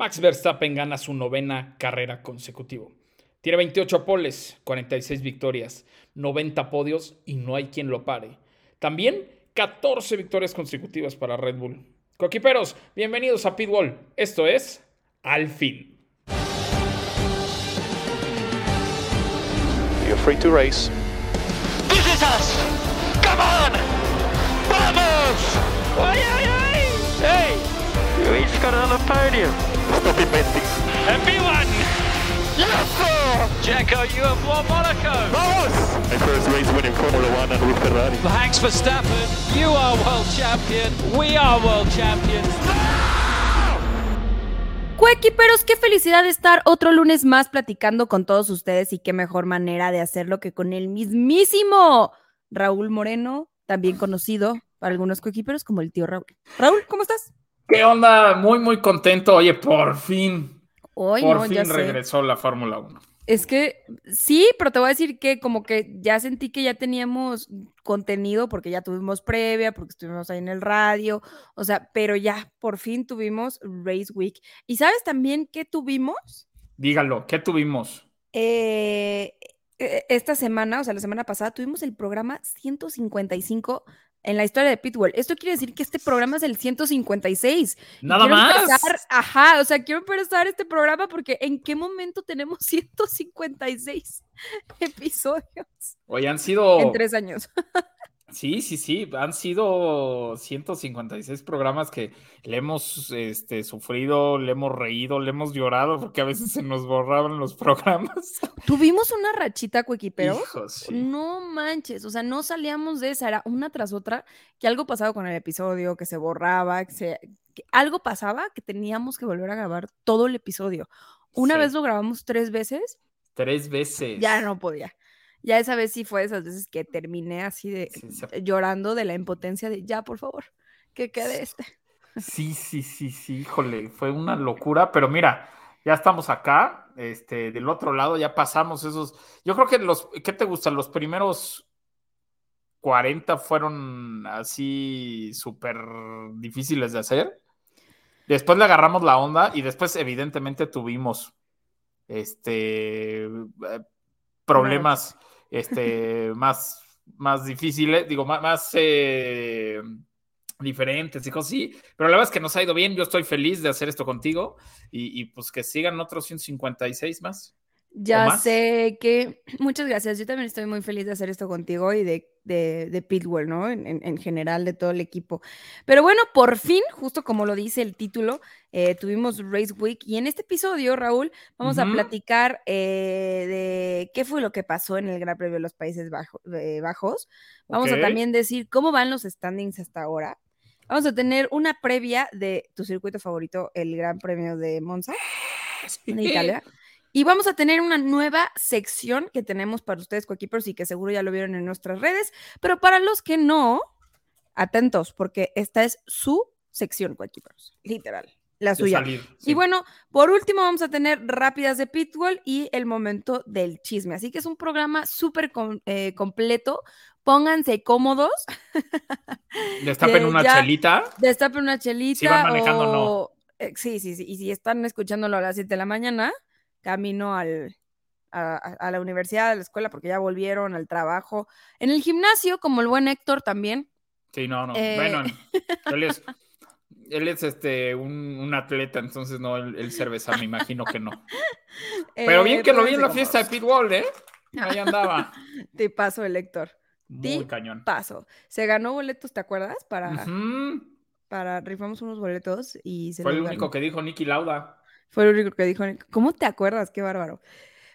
Max Verstappen gana su novena carrera consecutivo. Tiene 28 poles, 46 victorias, 90 podios y no hay quien lo pare. También 14 victorias consecutivas para Red Bull. Coquiperos, bienvenidos a Pitbull. Esto es Al fin. You're free to race. This is us! Come on! Vamos! Ay, ay, ay! Hey! We each got another podium. Stop inventing. And B1! Yes! Jacko, you have won Monaco! Vamos! My first race winning Formula One and with Ferrari. Max Verstappen, you are world champion. We are world champions. Cuequiperos, qué felicidad estar otro lunes más platicando con todos ustedes y qué mejor manera de hacerlo que con el mismísimo Raúl Moreno, también conocido para algunos cuequiperos como el tío Raúl. Raúl, ¿cómo estás? ¿Qué onda? Muy, muy contento. Oye, por fin. Hoy por no, fin regresó la Fórmula 1. Es que sí, pero te voy a decir que como que ya sentí que ya teníamos contenido porque ya tuvimos previa, porque estuvimos ahí en el radio, o sea, pero ya por fin tuvimos Race Week. ¿Y sabes también qué tuvimos? Dígalo, ¿qué tuvimos? Eh, eh, esta semana, o sea, la semana pasada, tuvimos el programa 155 en la historia de Pitbull. Esto quiere decir que este programa es el 156. Y Nada más. empezar- ajá, o sea, quiero empezar este programa porque ¿en qué momento tenemos 156 episodios Oye, han sido. en tres años? Sí, sí, sí. Han sido 156 programas que le hemos este, sufrido, le hemos reído, le hemos llorado, porque a veces se nos borraban los programas. Tuvimos una rachita, Cuequipero. Sí. No manches, o sea, no salíamos de esa, era una tras otra, que algo pasaba con el episodio, que se borraba, que, se- que algo pasaba, que teníamos que volver a grabar todo el episodio. Una Sí. vez lo grabamos tres veces, Tres veces. ya no podía. Ya esa vez sí fue esas veces que terminé así de Sí, se- llorando de la impotencia de ya, por favor, que quede este. Sí, sí, sí, sí, híjole, fue una locura, pero mira, ya estamos acá, este, del otro lado ya pasamos esos, yo creo que los, ¿qué te gustan? Los primeros 40 fueron así súper difíciles de hacer, después le agarramos la onda y después evidentemente tuvimos, este, eh, problemas, este, más, más difíciles, digo, más, más, eh, diferentes cosas así, pero la verdad es que nos ha ido bien, yo estoy feliz de hacer esto contigo y, y pues que sigan otros 156 más. Ya más? sé que, muchas gracias, yo también estoy muy feliz de hacer esto contigo y de, de, de ¿no? En, en- en general, de todo el equipo. Pero bueno, por fin, justo como lo dice el título, eh, tuvimos Race Week y en este episodio, Raúl, vamos a platicar eh, de qué fue lo que pasó en el Gran Premio de los Países Bajo- eh, Bajos. Vamos a también decir cómo van los standings hasta ahora. Vamos a tener una previa de tu circuito favorito, el Gran Premio de Monza en Italia. Y vamos a tener una nueva sección que tenemos para ustedes, Coequippers, y que seguro ya lo vieron en nuestras redes. Pero para los que no, atentos, porque esta es su sección, Coequippers. Literal, la suya. salir, Y bueno, por último vamos a tener rápidas de Pitbull y el momento del chisme. Así que es un programa súper com- eh, completo. Pónganse cómodos, Destapen una ya- chelita. destapen una chelita. Si van manejando, no. o- eh, sí, sí, sí. Y si están escuchándolo a las 7 de la mañana, camino al, a, la universidad, a la escuela, porque ya volvieron al trabajo. En el gimnasio, como el buen Héctor también. Sí, no, no. Eh. Bueno, él es, él es este, un, un atleta, entonces no, él, él cerveza, me imagino que no. Pero eh, bien que lo vi en pónganse la fiesta de. Pitbull, ¿eh? Ahí andaba. Te paso el Héctor. Muy Ti- cañón. Paso. Se ganó boletos, ¿te acuerdas? Para, para rifamos unos boletos y se Fue el único ganó. que dijo Nicky Lauda. Fue lo único que dijo. ¿Cómo te acuerdas? Qué bárbaro.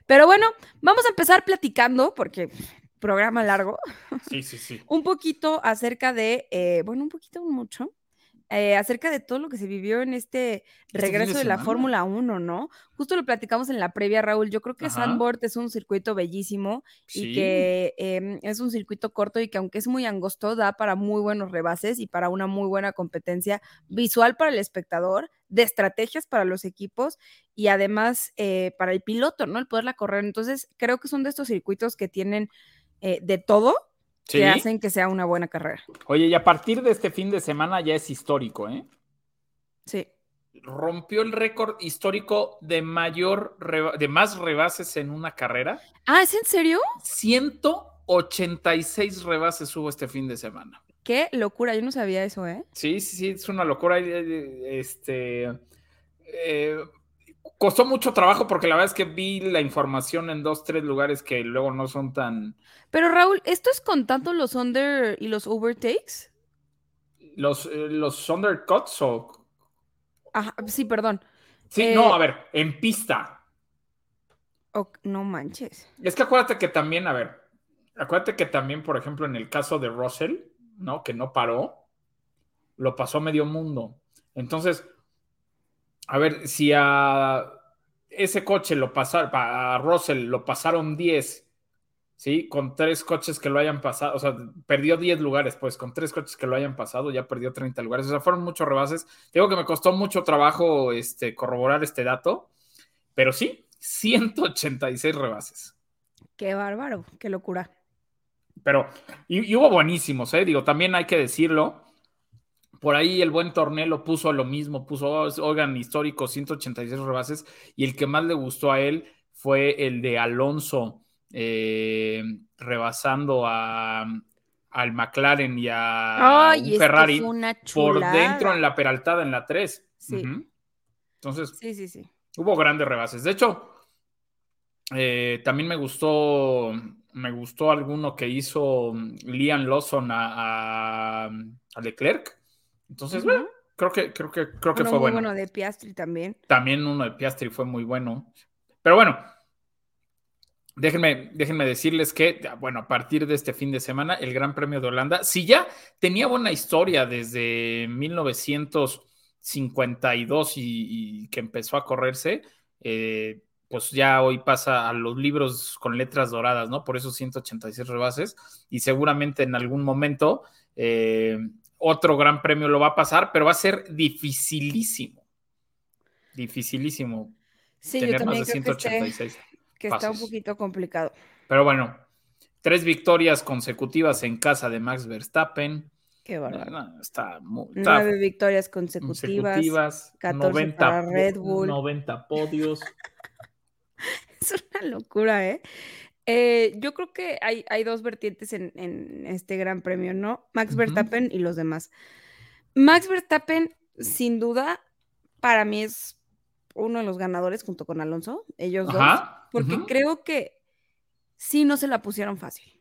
Pero bueno, vamos a empezar platicando, porque programa largo, Sí, sí, sí. un poquito acerca de, eh, bueno, un poquito, mucho, eh, acerca de todo lo que se vivió en este fin regreso de de, la. Fórmula 1, ¿no? Justo lo platicamos en la previa, Raúl. Yo creo que Ajá. Sandboard es un circuito bellísimo Sí. y que em, es un circuito corto y que aunque es muy angosto, da para muy buenos rebases y para una muy buena competencia visual para el espectador, de estrategias para los equipos y además eh, para el piloto, ¿no? El poderla correr. Entonces, creo que son de estos circuitos que tienen eh, de todo Sí. que hacen que sea una buena carrera. Oye, y a partir de este fin de semana ya es histórico, ¿eh? Sí. rompió el récord histórico de mayor, de más rebases en una carrera. Ah, ¿es en serio? 186 rebases hubo este fin de semana. Qué locura, yo no sabía eso, ¿eh? Sí, sí, sí, es una locura. Este, eh, costó mucho trabajo porque la verdad es que vi la información en dos, tres lugares que luego no son tan... Pero Raúl, ¿esto es contando los under y los overtakes? Los, eh, los undercuts o... Ajá, sí, perdón. Sí, Eh, no, a ver, en pista. No manches. Es que acuérdate que también, a ver, acuérdate que también, por ejemplo, en el caso de Russell, ¿no? Que no paró, lo pasó medio mundo. Entonces, a ver, si a ese coche lo pasaron, a Russell lo pasaron 10, ¿sí? Con tres coches que lo hayan pasado, o sea, perdió 10 lugares, pues con tres coches que lo hayan pasado ya perdió 30 lugares, o sea, fueron muchos rebases. Digo que me costó mucho trabajo este, corroborar este dato, pero sí, 186 rebases. Qué bárbaro, qué locura. Pero, y, y hubo buenísimos, ¿eh? Digo, también hay que decirlo. Por ahí el buen Tornelo puso lo mismo, puso, "Oh, oigan, histórico, 186 rebases. Y el que más le gustó a él fue el de Alonso, eh, rebasando a, al McLaren y a Ay, un Ferrari una por dentro en la peraltada en la 3. Sí. Entonces, Sí, sí, sí. Hubo grandes rebases. De hecho, eh, también me gustó, me gustó alguno que hizo Liam Lawson a, a- a Leclerc. Entonces, bueno, creo que, creo que, creo que Uno fue muy bueno. bueno de Piastri también. También uno de Piastri fue muy bueno. Pero bueno, déjenme, déjenme decirles que, bueno, a partir de este fin de semana, el Gran Premio de Holanda, si ya tenía buena historia desde 1952 y, y que empezó a correrse, eh, pues ya hoy pasa a los libros con letras doradas, ¿no? Por esos 186 rebases y seguramente en algún momento eh, otro gran premio lo va a pasar, pero va a ser dificilísimo. Dificilísimo Sí, yo tener más también de creo que, esté- 186. que está un poquito complicado. Pero bueno, tres victorias consecutivas en casa de Max Verstappen. Qué bárbaro. No, está Nueve victorias consecutivas. consecutivas, 14 90, para Red Bull. 90 podios. Es una locura, ¿eh? Eh, yo creo que hay, hay dos vertientes en, en este gran premio, ¿no? Max Ujú. Verstappen y los demás. Max Verstappen, sin duda, para mí es uno de los ganadores junto con Alonso, ellos dos, Ajá. porque ujú. creo que sí no se la pusieron fácil.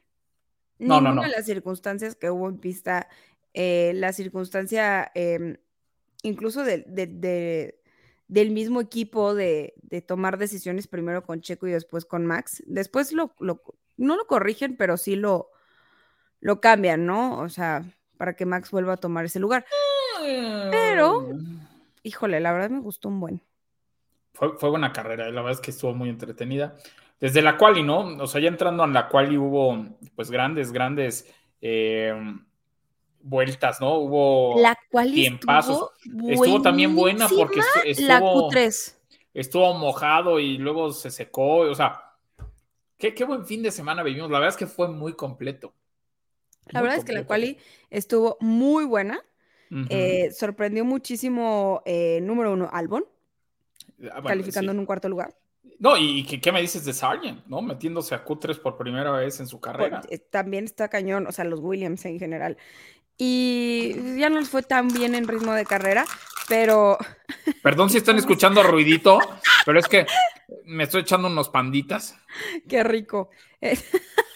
No, no, Ninguna no. de las circunstancias que hubo en pista, eh, la circunstancia em, incluso de- de- de- del mismo equipo de, de tomar decisiones primero con Checo y después con Max. Después lo, lo- no lo corrigen, pero sí lo, lo cambian, ¿no? O sea, para que Max vuelva a tomar ese lugar. Pero- Híjole, la verdad me gustó un buen. Fue, fue buena carrera, la verdad es que estuvo muy entretenida. Desde la quali, ¿no? O sea, ya entrando en la quali hubo pues grandes, grandes eh, vueltas, ¿no? Hubo La cual tiempazos. estuvo, también buena porque estu- estuvo, la Q3. estuvo mojado y luego se secó. O sea, qué, qué buen fin de semana vivimos. La verdad es que fue muy completo. La Muy verdad es que la quali estuvo muy buena. Eh, sorprendió muchísimo, eh, número uno, Albon, Ah, bueno, calificando sí. en un cuarto lugar. No, y ¿qué, qué me dices de Sargent, no? Metiéndose a Q3 por primera vez en su carrera. eh, también está cañón, o sea, los Williams en general. Y ya no les fue tan bien en ritmo de carrera, pero Perdón si están escuchando ruidito, pero es que me estoy echando unos panditas. qué rico.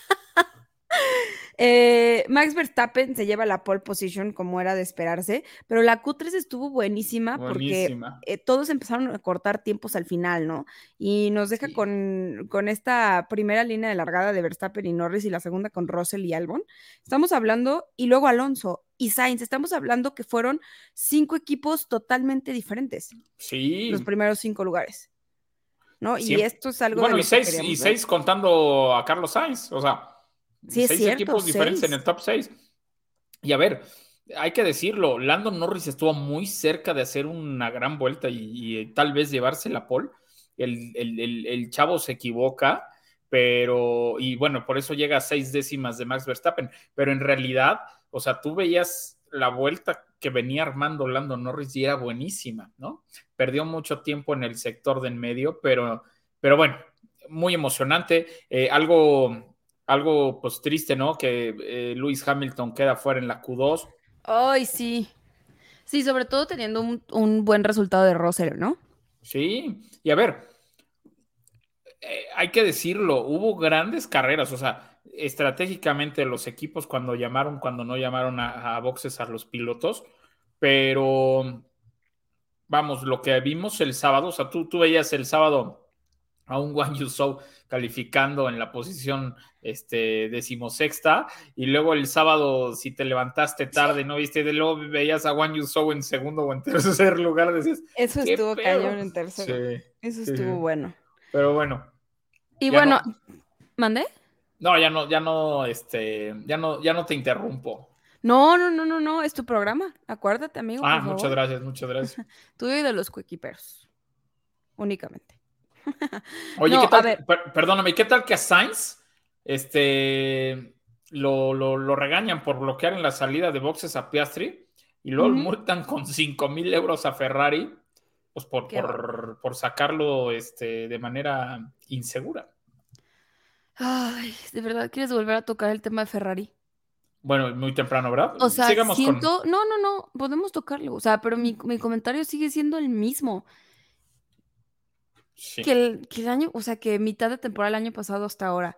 Eh, Max Verstappen se lleva la pole position como era de esperarse, pero la Q3 estuvo buenísima porque eh, todos empezaron a cortar tiempos al final, ¿no? Y nos deja Sí. con, con esta primera línea de largada de Verstappen y Norris y la segunda con Russell y Albon. Estamos hablando, y luego Alonso y Sainz, estamos hablando que fueron cinco equipos totalmente diferentes, Sí. los primeros cinco lugares. ¿No? Y esto es algo Bueno, de y que seis, y seis contando a Carlos Sainz. O sea, Sí, es seis cierto, equipos diferentes en el top 6. Y a ver, hay que decirlo, Lando Norris estuvo muy cerca de hacer una gran vuelta y, y tal vez llevarse la pole. El, el- el- el chavo se equivoca, pero, y bueno, por eso llega a seis décimas de Max Verstappen, pero en realidad, o sea, tú veías la vuelta que venía armando Lando Norris y era buenísima, ¿no? Perdió mucho tiempo en el sector de en medio, pero, pero bueno, muy emocionante. Eh, algo, algo pues triste, ¿no? Que eh, Lewis Hamilton queda fuera en la Q2. Ay, sí. Sí, sobre todo teniendo un, un buen resultado de Russell, ¿no? Sí, y a ver, eh, hay que decirlo, hubo grandes carreras, o sea, estratégicamente los equipos cuando llamaron, cuando no llamaron a, a boxes a los pilotos, pero vamos, lo que vimos el sábado, o sea, tú, tú veías el sábado a un Wang Yusou calificando en la posición este, decimosexta, y luego el sábado, si te levantaste tarde, no viste, de luego veías a Wang Yusou en segundo o en tercer lugar, decías, Eso ¿Qué estuvo pedo? cañón en tercero. Sí, Eso sí, estuvo sí. bueno. pero bueno, Y bueno, no. ¿mandé? no, ya no, ya no, este, ya no, ya no te interrumpo. No, no, no, no, no, es tu programa. Acuérdate, amigo. Ah, por muchas favor. gracias, muchas gracias. Tuyo y de los cuequiperos. Únicamente. Oye, No, ¿qué a tal? ver. per- perdóname, ¿qué tal que a Sainz este, lo, lo- lo regañan por bloquear en la salida de boxes a Piastri y luego multan con 5 mil euros a Ferrari pues por, por, por sacarlo este, de manera insegura? Ay, ¿de verdad quieres volver a tocar el tema de Ferrari? Bueno, muy temprano, ¿verdad? O sea, Sigamos con- siento. No, no, no, podemos tocarlo. O sea, pero mi, mi comentario sigue siendo el mismo. Sí. Que el, que el año, o sea, que mitad de temporada el año pasado hasta ahora.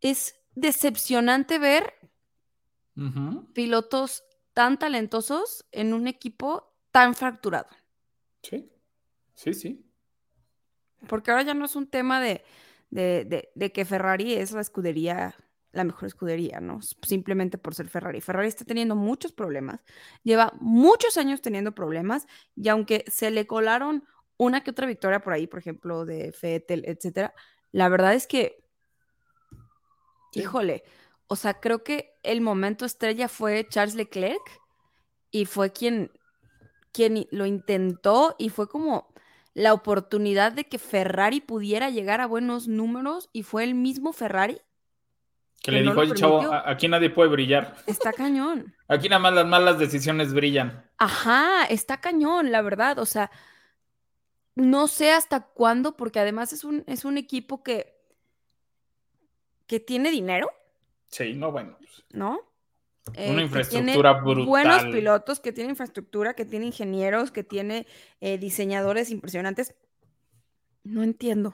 Es decepcionante ver pilotos tan talentosos en un equipo tan fracturado. sí, sí, sí. Porque ahora ya no es un tema de, de, de- de que Ferrari es la escudería, la mejor escudería, ¿no? Simplemente por ser Ferrari. Ferrari está teniendo muchos problemas, lleva muchos años teniendo problemas, y aunque se le colaron una que otra victoria por ahí, por ejemplo, de Vettel, etcétera, la verdad es que, Sí. híjole, o sea, creo que el momento estrella fue Charles Leclerc y fue quien, quien lo intentó y fue como la oportunidad de que Ferrari pudiera llegar a buenos números y fue el mismo Ferrari. Que que le no dijo el chavo, permitió. "A- aquí nadie puede brillar. Está cañón. Aquí nada más las malas decisiones brillan. Ajá, está cañón, la verdad. O sea, no sé hasta cuándo, porque además es un, es un equipo que, que tiene dinero, Sí, no, bueno. pues, ¿no? Eh, Una que infraestructura tiene brutal. Buenos pilotos, que tiene infraestructura, que tiene ingenieros, que tiene eh, diseñadores impresionantes. No entiendo.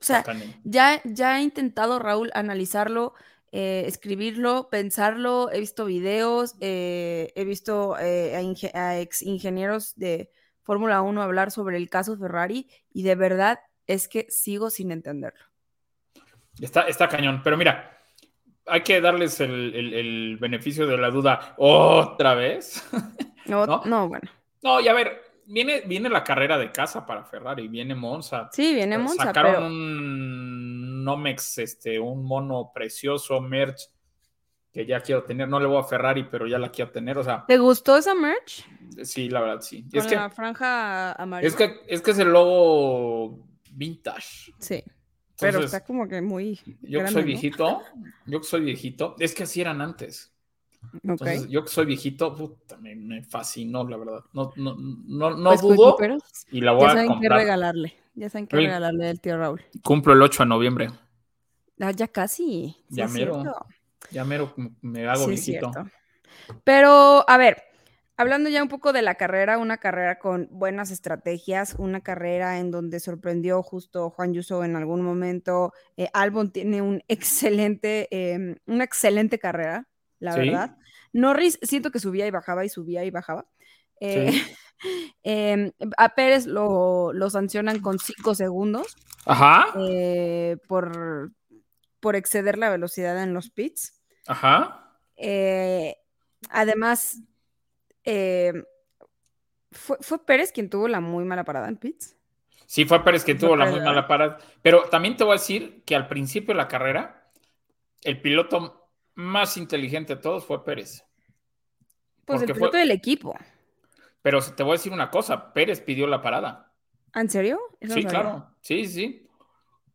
O sea, ya, ya he intentado, Raúl, analizarlo, eh, escribirlo, pensarlo. He visto videos, eh, he visto a, a ex ingenieros de Fórmula 1 hablar sobre el caso Ferrari y de verdad es que sigo sin entenderlo. Está, está cañón. Pero mira, hay que darles el, el- el beneficio de la duda otra vez. No, ¿No? no, bueno. no, y a ver, viene, viene la carrera de casa para Ferrari, viene Monza. Sí, viene Monza, Sacaron pero un Nomex, este, un mono precioso, merch, que ya quiero tener. No le voy a Ferrari, pero ya la quiero tener. O sea, ¿te gustó esa merch? sí, la verdad, sí. Con Es que, la franja amarilla. es que, es que es el logo vintage. Sí, pero está como que muy Yo que soy ¿no? viejito, yo que soy viejito, es que así eran antes. Entonces, yo que soy viejito, puta, me, me fascinó, la verdad. No, no, no, no Pues, dudo y la voy ya a saben qué regalarle. Ya saben qué regalarle al tío Raúl. Cumplo el 8 de noviembre. Ah, ya casi. sí Ya es mero. cierto. Ya mero me hago Sí, viejito. Pero, a ver, hablando ya un poco de la carrera, una carrera con buenas estrategias, una carrera en donde sorprendió justo Juan Yuso en algún momento. Eh, Albon tiene un excelente, eh, una excelente carrera, la Sí. verdad. Norris siento que subía y bajaba y subía y bajaba. Eh, Sí. em, a Pérez lo, lo sancionan con cinco segundos Ajá, eh, por, por exceder la velocidad en los pits. ajá. Eh, además, eh, ¿fue, fue Pérez quien tuvo la muy mala parada en pits? Sí, fue Pérez Fue tuvo la muy mala parada. Pero también te voy a decir que al principio de la carrera, el piloto más inteligente de todos fue Pérez. Pues el piloto fue- del equipo. Pero te voy a decir una cosa, Pérez pidió la parada. ¿Ah, ¿En serio? Eso Sí, claro. Sí, sí.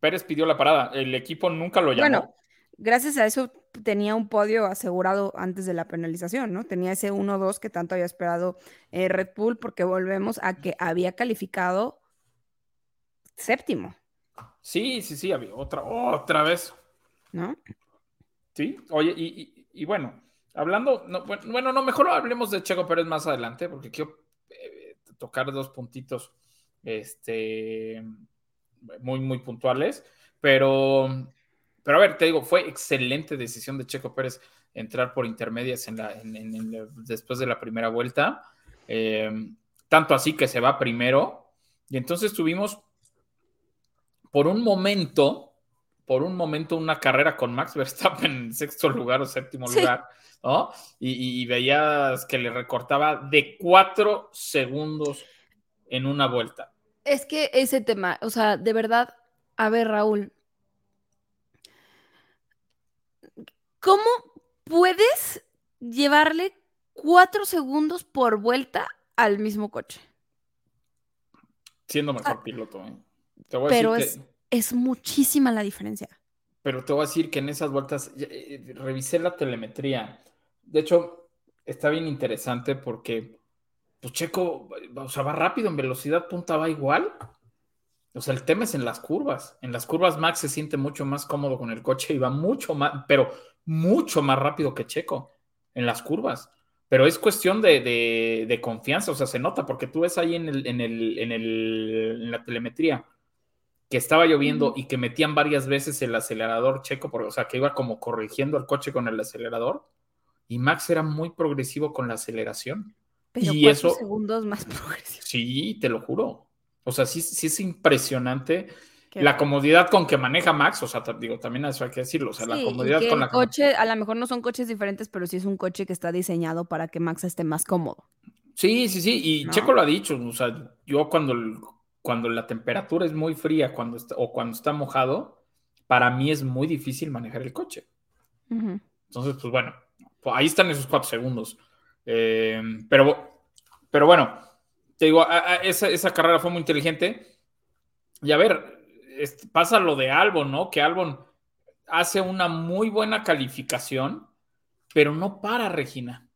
Pérez pidió la parada. El equipo nunca lo llamó. Bueno, gracias a eso tenía un podio asegurado antes de la penalización, ¿no? Tenía ese 1-2 que tanto había esperado eh, Red Bull, porque volvemos a que había calificado séptimo, Sí, sí, sí, había otra, otra vez. ¿no? Sí, oye, y, y- y bueno, hablando, no, bueno, bueno, no, mejor hablemos de Checo Pérez más adelante, porque quiero eh, tocar dos puntitos, este, muy, muy puntuales, pero, pero a ver, te digo, fue excelente decisión de Checo Pérez entrar por intermedias en la, en- en- en la- después de la primera vuelta, eh, tanto así que se va primero, y entonces tuvimos por un momento, por un momento, una carrera con Max Verstappen en sexto lugar o séptimo Sí. lugar, ¿no? Y, y- y veías que le recortaba de cuatro segundos en una vuelta. Es que ese tema, o sea, de verdad, a ver, Raúl, ¿cómo puedes llevarle cuatro segundos por vuelta al mismo coche? Siendo mejor Ah, piloto, ¿eh? Te voy a Pero decir es, que- es muchísima la diferencia. pero te voy a decir que en esas vueltas eh, revisé la telemetría. De hecho, está bien interesante porque pues Checo, o sea, va rápido en velocidad punta, va igual. O sea, el tema es en las curvas. En las curvas Max se siente mucho más cómodo con el coche y va mucho más, pero mucho más rápido que Checo en las curvas. Pero es cuestión de, de- de confianza, o sea, se nota porque tú ves ahí en, el, en, el, en, el- en la telemetría que estaba lloviendo y que metían varias veces el acelerador Checo, porque, o sea, que iba como corrigiendo el coche con el acelerador. Y Max era muy progresivo con la aceleración. Pero Y eso- segundos más progresivo. Sí, te lo juro. O sea, sí, sí es impresionante Qué la comodidad con que maneja Max. O sea, digo, también eso hay que decirlo. O sea, Sí, la comodidad con el la que- coche, a lo mejor no son coches diferentes, pero sí es un coche que está diseñado para que Max esté más cómodo. Sí, sí, sí. Y ¿No? Checo lo ha dicho. O sea, yo cuando, cuando la temperatura es muy fría cuando está, o cuando está mojado, para mí es muy difícil manejar el coche. Entonces, pues bueno, ahí están esos cuatro segundos. Eh, pero, pero bueno, te digo, a- a- esa, esa carrera fue muy inteligente. Y a ver, es- pasa lo de Albon, ¿no? Que Albon hace una muy buena calificación, pero no para, Regina.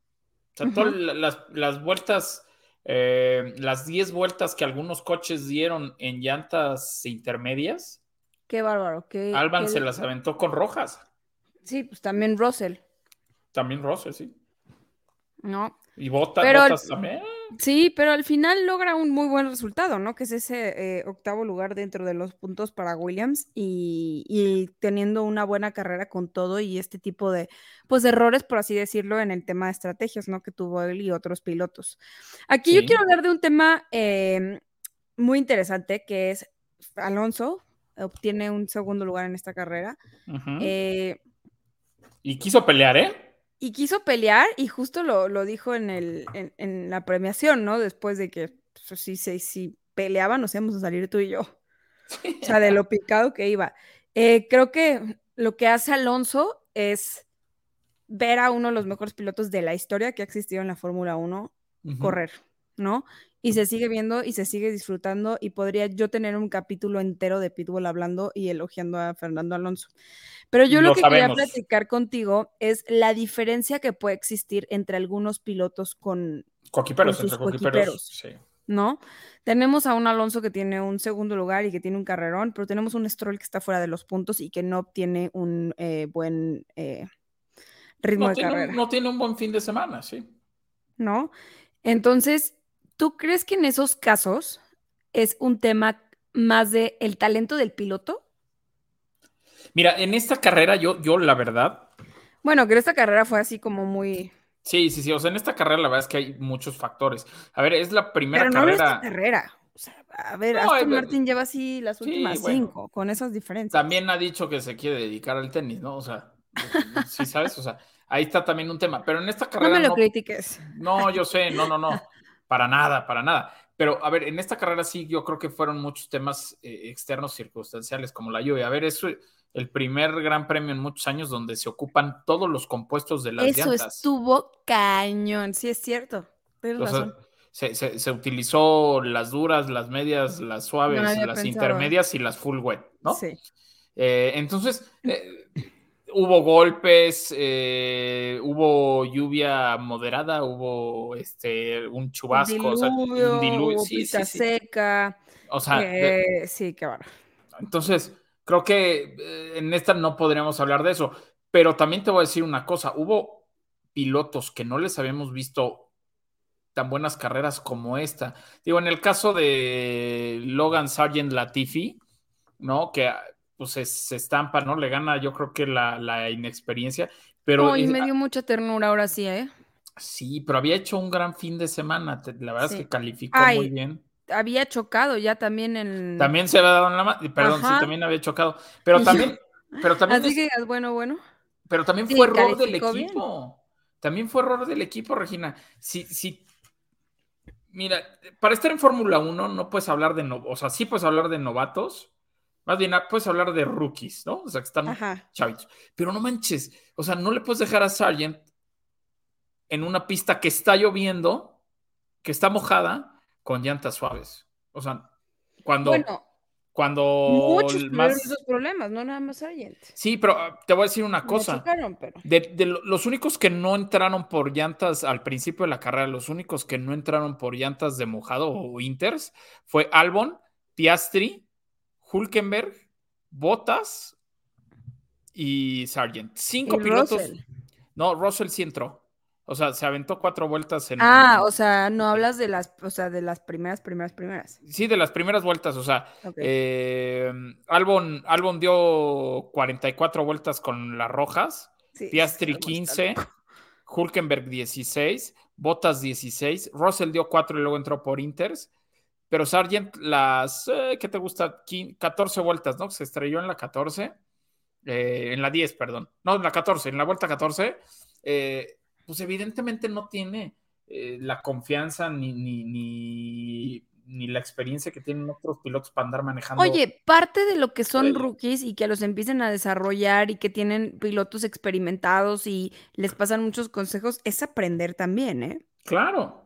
O sea, todas la- las, las vueltas, eh, las 10 vueltas que algunos coches dieron en llantas intermedias, Qué bárbaro. Qué, Alban qué- se las aventó con rojas. Sí, pues también Russell, También Russell, sí. ¿No? Y Botas, Pero- Botas también. Sí, pero al final logra un muy buen resultado, ¿no? Que es ese eh, octavo lugar dentro de los puntos para Williams y, y teniendo una buena carrera con todo y este tipo de, pues, de errores, por así decirlo, en el tema de estrategias, ¿no? Que tuvo él y otros pilotos. Aquí yo quiero hablar de un tema eh, muy interesante que es Alonso obtiene un segundo lugar en esta carrera. Eh, y quiso pelear, ¿eh? Y quiso pelear y justo lo, lo dijo en, el, en, en la premiación, ¿no? Después de que pues, si, si, si peleaban, nos íbamos a salir tú y yo. O sea, de lo picado que iba. Eh, creo que lo que hace Alonso es ver a uno de los mejores pilotos de la historia que ha existido en la Fórmula 1 Ujú. correr, ¿no? Y se sigue viendo y se sigue disfrutando y podría yo tener un capítulo entero de Pitbull hablando y elogiando a Fernando Alonso. Pero yo lo, Lo que sabemos. quería platicar contigo es la diferencia que puede existir entre algunos pilotos con, Coquiperos, con sus entre coquiperos. Sí. ¿no? Tenemos a un Alonso que tiene un segundo lugar y que tiene un carrerón, pero tenemos un Stroll que está fuera de los puntos y que no obtiene un eh, buen eh, ritmo No, de tiene carrera. no tiene un buen fin de semana, sí. ¿no? Entonces, ¿tú crees que en esos casos es un tema más de el talento del piloto? Mira, en esta carrera yo, yo la verdad, Bueno, que esta carrera fue así como muy... sí, sí, sí, o sea, en esta carrera la verdad es que hay muchos factores. A ver, es la primera Pero no carrera. esta carrera. O sea, a ver, No, Aston Martin lleva así las sí, últimas bueno. cinco, con esas diferencias. También ha dicho que se quiere dedicar al tenis, ¿no? O sea, sí, ¿sabes? O sea, ahí está también un tema. Pero en esta No carrera me lo no- critiques. No, yo sé, no, no, no, para nada, para nada. Pero a ver, en esta carrera sí, yo creo que fueron muchos temas eh, externos circunstanciales, como la lluvia. A ver, es el primer gran premio en muchos años donde se ocupan todos los compuestos de las Eso llantas. estuvo cañón, sí es cierto. Tienes O sea, razón. se, se- se utilizó las duras, las medias, las suaves, No las pensado. intermedias y las full wet, ¿no? Sí. Eh, entonces, eh, hubo golpes, eh, hubo lluvia moderada, hubo este un chubasco, o sea, un diluvio, diluvio, hubo sí, sí, sí. seca. O sea, de- eh, sí, qué bárbaro. entonces creo que eh, en esta no podríamos hablar de eso, pero también te voy a decir una cosa, hubo pilotos que no les habíamos visto tan buenas carreras como esta. Digo, en el caso de Logan Sargent Latifi, ¿no? Que pues se, se estampa, ¿no? Le gana yo creo que la, la inexperiencia, pero es- me dio mucha ternura ahora sí, ¿eh? sí, pero había hecho un gran fin de semana, te- la verdad Sí. es que calificó Ay. muy bien. Había chocado ya también en... También se había dado en la mano, perdón, sí, también había chocado, pero Y también, pero también, Así es- que digas, bueno, bueno. pero también sí, fue error del bien. equipo. También fue error del equipo, Regina. Si, si, mira, para estar en Fórmula 1 no puedes hablar de, no, o sea, sí puedes hablar de novatos, más bien ah, puedes hablar de rookies, ¿no? O sea, que están Ajá. chavitos. Pero no manches, o sea, no le puedes dejar a Sargent en una pista que está lloviendo, que está mojada, con llantas suaves. O sea, cuando, Bueno, cuando muchos más... esos problemas, no nada más Sargent. Sí, pero ah, te voy a decir una cosa. chocaron, pero... De, de lo- los únicos que no entraron por llantas al principio de la carrera, los únicos que no entraron por llantas de mojado o inters, fue Albon, Piastri, Hulkenberg, Bottas y Sargent. Cinco Y pilotos. Russell. No, Russell sí entró. O sea, se aventó cuatro vueltas en. Ah, o sea, no hablas de las, o sea, de las primeras, primeras, primeras. Sí, de las primeras vueltas. O sea, Ok. eh, Albon, Albon dio 44 vueltas con las rojas. Sí, Piastri algo está 15, loco. Hulkenberg 16, Bottas 16, Russell dio 4 y luego entró por Inters, pero Sargent las, eh, ¿qué te gusta? 15 14 vueltas, ¿no? Se estrelló en la 14, eh, en la 10, perdón, no, en la 14, en la vuelta 14, eh, pues evidentemente no tiene eh, la confianza ni, ni, ni, ni la experiencia que tienen otros pilotos para andar manejando. Oye, parte de lo que son rookies y que los empiecen a desarrollar y que tienen pilotos experimentados y les pasan muchos consejos es aprender también, ¿eh? Claro.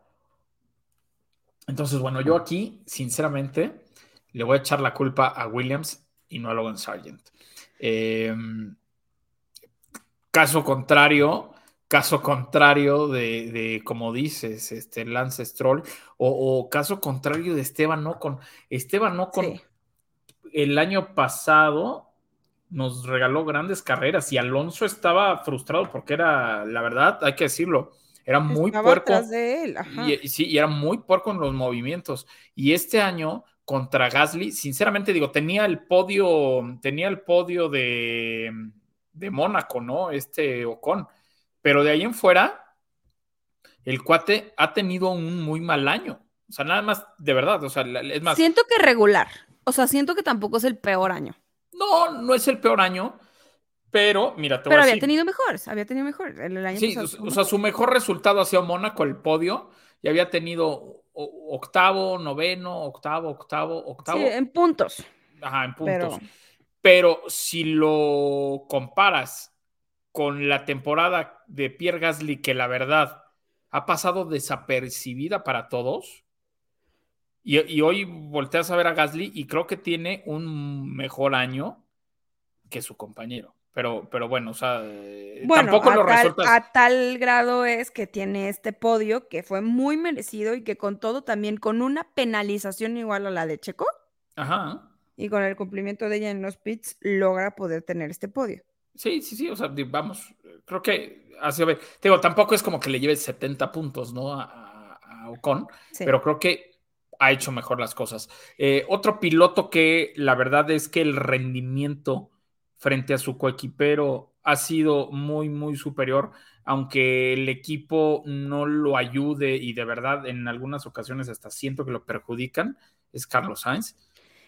Entonces, bueno, yo aquí, sinceramente, le voy a echar la culpa a Williams y no a Logan Sargent. Eh, caso contrario, caso contrario de, de, como dices, este Lance Stroll, o, o caso contrario de Esteban Ocon. Esteban Ocon Sí. el año pasado nos regaló grandes carreras y Alonso estaba frustrado porque era, la verdad, hay que decirlo, era muy Estaba puerco. atrás de él, ajá. Y, y sí, y era muy puerco en los movimientos. Y este año contra Gasly, sinceramente digo, tenía el podio, tenía el podio de, de Mónaco, ¿no? Este Ocon. Pero de ahí en fuera, el cuate ha tenido un muy mal año. O sea, nada más, de verdad, o sea, es más, Siento que regular. O sea, siento que tampoco es el peor año. no, no es el peor año, pero mira, te voy Pero a había decir, tenido mejores, había tenido mejores. El, el año Sí, pasado o, sea, mejor. su mejor resultado ha sido Mónaco, el podio, y había tenido octavo, noveno, octavo, octavo, octavo, Sí, en puntos. ajá, en Pero puntos. Pero si lo comparas con la temporada de Pierre Gasly, que la verdad ha pasado desapercibida para todos, y, y hoy volteas a ver a Gasly y creo que tiene un mejor año que su compañero. Pero, pero bueno, o sea, eh, bueno, tampoco a lo tal, resultas. a tal grado es que tiene este podio que fue muy merecido y que con todo también con una penalización igual a la de Checo Ajá. y con el cumplimiento de ella en los pits logra poder tener este podio. Sí, sí, sí, o sea, vamos, creo que así, a ver, digo, tampoco es como que le lleve 70 puntos, ¿no? A, a- a Ocon, Sí. pero creo que ha hecho mejor las cosas. Eh, otro piloto que la verdad es que el rendimiento frente a su coequipero ha sido muy, muy superior, aunque el equipo no lo ayude y de verdad en algunas ocasiones hasta siento que lo perjudican, es Carlos Sainz,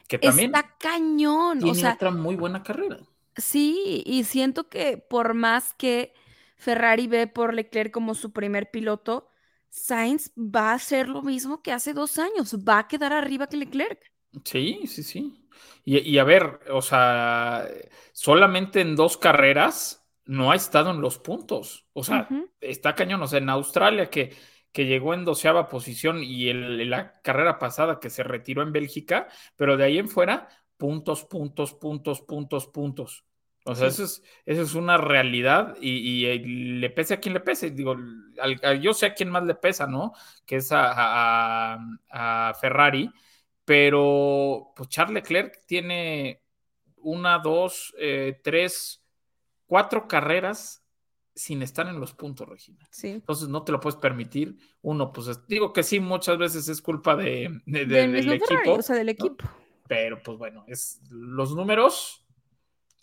que también Está cañón, tiene o sea, otra muy buena carrera. sí, y siento que por más que Ferrari ve por Leclerc como su primer piloto, Sainz va a hacer lo mismo que hace dos años, va a quedar arriba que Leclerc. Sí, sí, sí. Y, y a ver, o sea, solamente en dos carreras no ha estado en los puntos. O sea, está cañón. O sea, en Australia que, que llegó en doceava posición y el- la carrera pasada que se retiró en Bélgica, pero de ahí en fuera, puntos, puntos, puntos, puntos, puntos. O sea, Sí. eso, es, eso es una realidad y, y, eh, le pese a quien le pese. Digo, al- yo sé a quién más le pesa, ¿no? Que es a, a- a Ferrari, pero pues Charles Leclerc tiene una, dos, eh, tres, cuatro carreras sin estar en los puntos, Regina. Sí. Entonces no te lo puedes permitir. Uno, pues es- digo que sí, muchas veces es culpa de, de- de- Del del equipo, Ferrari, o sea, del equipo, pero pues bueno, es los números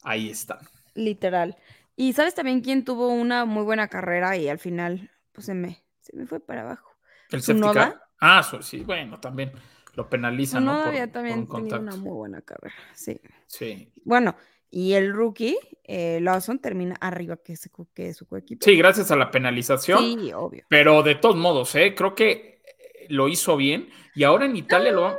ahí están. literal. Y sabes también quién tuvo una muy buena carrera y al final, pues se me, se me fue para abajo. El ¿Tsunoda? Ah, sí, bueno, también lo penalizan, ¿no? No Por- también un tenido una muy buena carrera, sí. Sí. Bueno, y el rookie, eh, Lawson, termina arriba que, su- que su coequipo. Sí, gracias a la penalización, Sí, obvio. pero de todos modos, ¿eh? creo que eh, lo hizo bien y ahora en Italia lo va-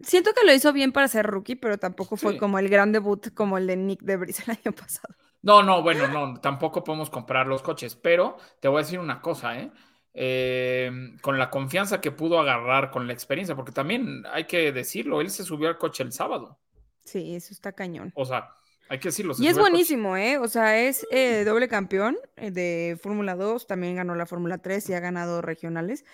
Siento que lo hizo bien para ser rookie, pero tampoco fue Sí. como el gran debut como el de Nick Debris el año pasado. No, no, bueno, no, tampoco podemos comprar los coches, pero te voy a decir una cosa, ¿eh? Eh, con la confianza que pudo agarrar, con la experiencia, porque también hay que decirlo, él se subió al coche el sábado, Sí, eso está cañón. o sea, hay que decirlo. Y es buenísimo, ¿eh? O sea, es eh, doble campeón eh, de Fórmula 2, también ganó la Fórmula 3 y ha ganado regionales.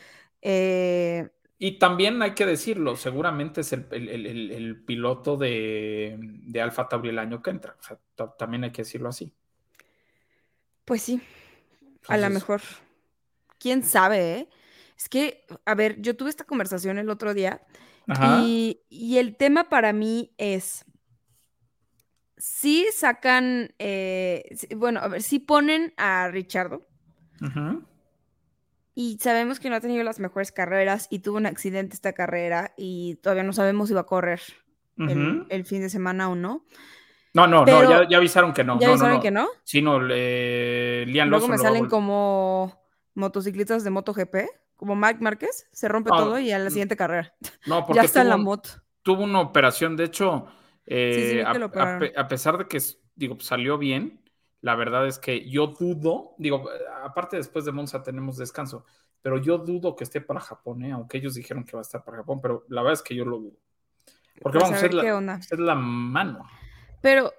Eh, Y también hay que decirlo, seguramente es el, el- el- piloto de, de Alfa Tauri el año que entra, o sea, ta- también hay que decirlo así. pues sí, a lo mejor. ¿Quién sabe, eh? Es que, a ver, yo tuve esta conversación el otro día y, y el tema para mí es, si sacan, eh, bueno, a ver, si ponen a Richardo y sabemos que no ha tenido las mejores carreras y tuvo un accidente esta carrera y todavía no sabemos si va a correr el, fin de semana o no. No, no, Pero- no, ya, ya avisaron que no. ¿Ya no, no, saben no. que no? Sí, no, le- Liam Luego Lawson me salen como motociclistas de MotoGP, como Marc Márquez, se rompe Ah, todo y a la mm, siguiente carrera. No, Ya porque está en la moto. tuvo una operación, de hecho, eh, Sí, sí, que a, a a pesar de que, digo, salió bien, la verdad es que yo dudo, digo, aparte después de Monza tenemos descanso, pero yo dudo que esté para Japón, ¿eh? aunque ellos dijeron que va a estar para Japón, pero la verdad es que yo lo dudo. Porque Pues a vamos, ver es la, onda. es la mano. Pero,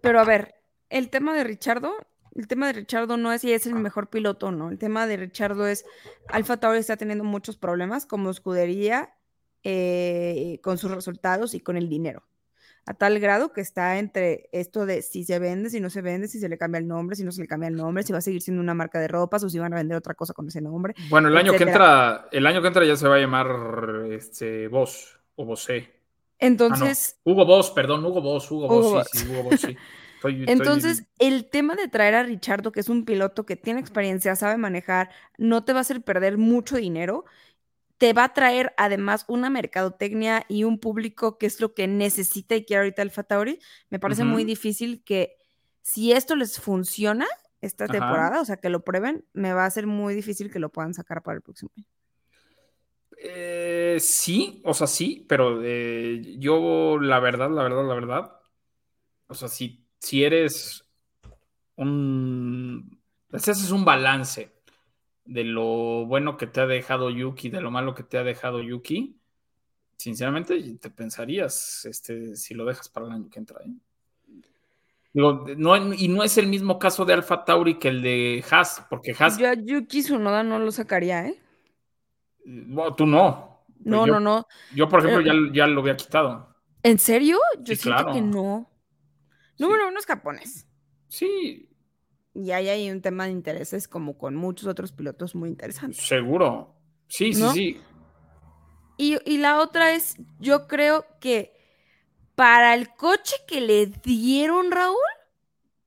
pero a ver, el tema de Richardo, el tema de Richardo no es si es el mejor piloto o no. El tema de Richardo es Alfa Tauri está teniendo muchos problemas como escudería eh, con sus resultados y con el dinero. A tal grado que está entre esto de si se vende, si no se vende, si se le cambia el nombre, si no se le cambia el nombre, si va a seguir siendo una marca de ropas o si van a vender otra cosa con ese nombre. Bueno, el año que entra, el año que entra ya se va a llamar este Boss o Bosé. Ah, no. Entonces, Hugo Boss, perdón, Hugo Boss, Hugo Hugo Boss, sí, sí, Hugo Boss, sí. Estoy- estoy- Entonces, el tema de traer a Richardo, que es un piloto que tiene experiencia, sabe manejar, no te va a hacer perder mucho dinero, te va a traer además una mercadotecnia y un público que es lo que necesita y quiere ahorita Alfa Tauri. Me parece muy difícil que si esto les funciona esta Ajá. temporada, o sea, que lo prueben, me va a ser muy difícil que lo puedan sacar para el próximo año. Eh, sí, o sea, sí, pero eh, yo, la verdad, la verdad, la verdad, o sea, si, si eres un, si haces un balance de lo bueno que te ha dejado Yuki, de lo malo que te ha dejado Yuki, sinceramente te pensarías este, si lo dejas para el año que entra. ¿eh? Digo, no, y no es el mismo caso de Alfa Tauri que el de Haas, porque Haas, Yo a Yuki Tsunoda no lo sacaría, ¿eh? bueno, tú no. No, yo, no, no. Yo, por ejemplo, Pero- ya, ya lo había quitado. ¿En serio? Yo Sí, siento que claro. No. Sí. Número uno es japonés. Sí, Y ahí hay un tema de intereses como con muchos otros pilotos muy interesantes. seguro. Sí, sí, ¿No? sí. Y, y la otra es, yo creo que para el coche que le dieron Raúl,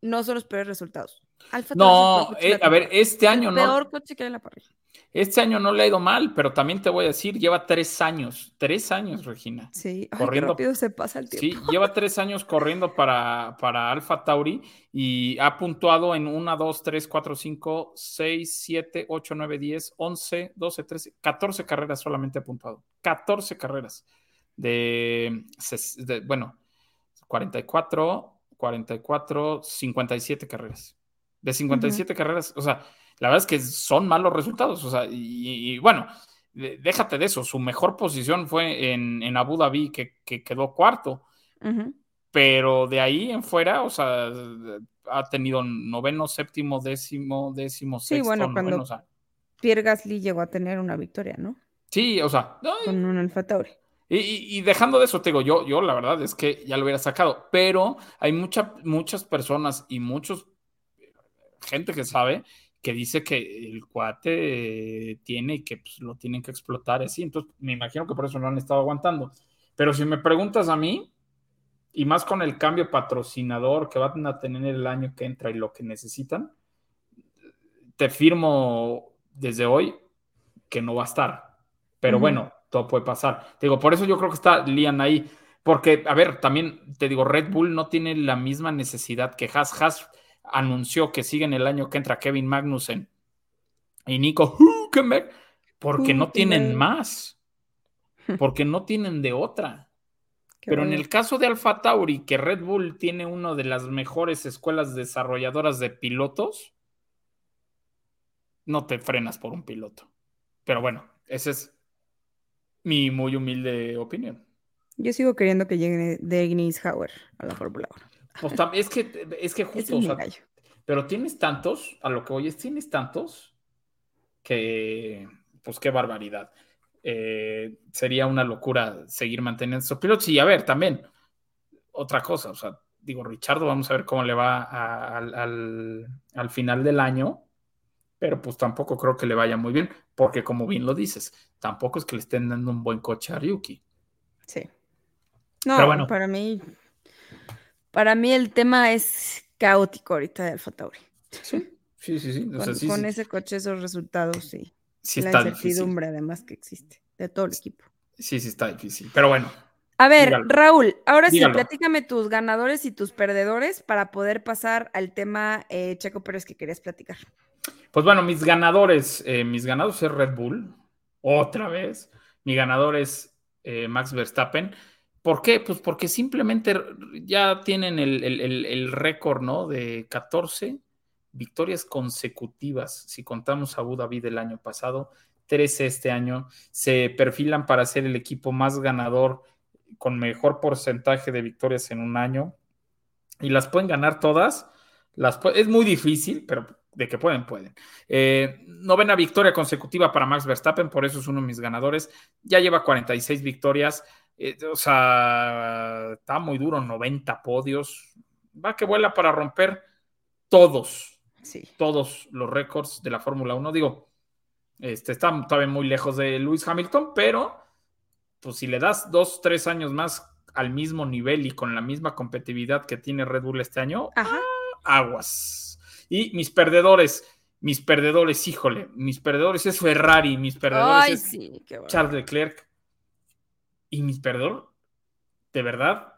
no son los peores resultados. Alfa No, eh, a ver, este año el no. peor coche que hay en la parrilla. Este año no le ha ido mal, pero también te voy a decir, lleva tres años. Tres años, Regina. Sí, ay, qué rápido se pasa el Sí, tiempo. lleva tres años corriendo para, para Alfa Tauri y ha puntuado en 1, 2, 3, 4, 5, 6, 7, 8, 9, 10, 11, 12, 13, 14 carreras solamente ha puntuado. 14 carreras. De, de- bueno, 44, 44, 57 carreras. De 57 carreras, o sea, la verdad es que son malos resultados. O sea, y, y bueno, déjate de eso. Su mejor posición fue en, en Abu Dhabi, que, que quedó cuarto. Ujú. pero de ahí en fuera, o sea, ha tenido noveno, séptimo, décimo, décimo, Sí, sexto, bueno, noveno, cuando- o sea, Pierre Gasly llegó a tener una victoria, ¿no? sí, o sea, no, Con un Alfa Tauri. Y, y- y dejando de eso, te digo, yo, yo la verdad es que ya lo hubiera sacado, pero hay mucha, muchas personas y muchos gente que sabe que dice que el cuate eh, tiene y que pues, lo tienen que explotar así. Entonces, me imagino que por eso no han estado aguantando. Pero si me preguntas a mí, y más con el cambio patrocinador que van a tener el año que entra y lo que necesitan, te firmo desde hoy que no va a estar. Pero bueno, todo puede pasar. Te digo, por eso yo creo que está Lian ahí. Porque, a ver, también te digo, Red Bull no tiene la misma necesidad que Haas. Haas anunció que siguen el año que entra Kevin Magnussen y Nico Hülkenberg porque no tienen más. Porque no tienen de otra. Qué Pero en el caso de Alfa Tauri, que Red Bull tiene una de las mejores escuelas desarrolladoras de pilotos, no te frenas por un piloto. Pero bueno, esa es mi muy humilde opinión. Yo sigo queriendo que llegue Dennis Hauer a la Fórmula 1. Pues es que, es que justo, es o mi sea, gallo. pero tienes tantos, a lo que oyes, tienes tantos que, pues qué barbaridad. Eh, sería una locura seguir manteniendo esos pilotos. Y a ver, también, otra cosa, o sea, digo, Richardo, vamos a ver cómo le va a- al, al- al final del año, pero pues tampoco creo que le vaya muy bien, porque como bien lo dices, tampoco es que le estén dando un buen coche a Ryuki. Sí. No, bueno. para mí, para mí el tema es caótico ahorita de Alfa Tauri. Sí, sí, sí, sí. O Con, sea, sí, con sí, ese coche, esos resultados, sí. sí la está difícil. incertidumbre además que existe de todo el equipo. Sí, sí está difícil. Pero bueno, A ver, Dígalo. Raúl, ahora Dígalo. sí, platícame tus ganadores y tus perdedores para poder pasar al tema eh, Checo Pérez que querías platicar. Pues bueno, mis ganadores, eh, mis ganados es Red Bull, otra vez. Mi ganador es eh, Max Verstappen. ¿Por qué? Pues porque simplemente ya tienen el, récord, ¿no? De 14 victorias consecutivas, si contamos a Abu Dhabi del año pasado, 13 este año. Se perfilan para ser el equipo más ganador con mejor porcentaje de victorias en un año. Y las pueden ganar todas. Es muy difícil, pero de que pueden, pueden. Eh, novena victoria consecutiva para Max Verstappen, por eso es uno de mis ganadores. Ya lleva 46 victorias. Eh, o sea, está muy duro, 90 podios. Va que vuela para romper todos, Sí. todos los récords de la Fórmula 1. Digo, este, está todavía muy lejos de Lewis Hamilton, pero pues si le das dos, tres años más al mismo nivel y con la misma competitividad que tiene Red Bull este año, Ajá. aguas. Y mis perdedores, mis perdedores, híjole, mis perdedores es Ferrari, mis perdedores Ay, es sí. Charles Leclerc. Y mis perdedor, de verdad,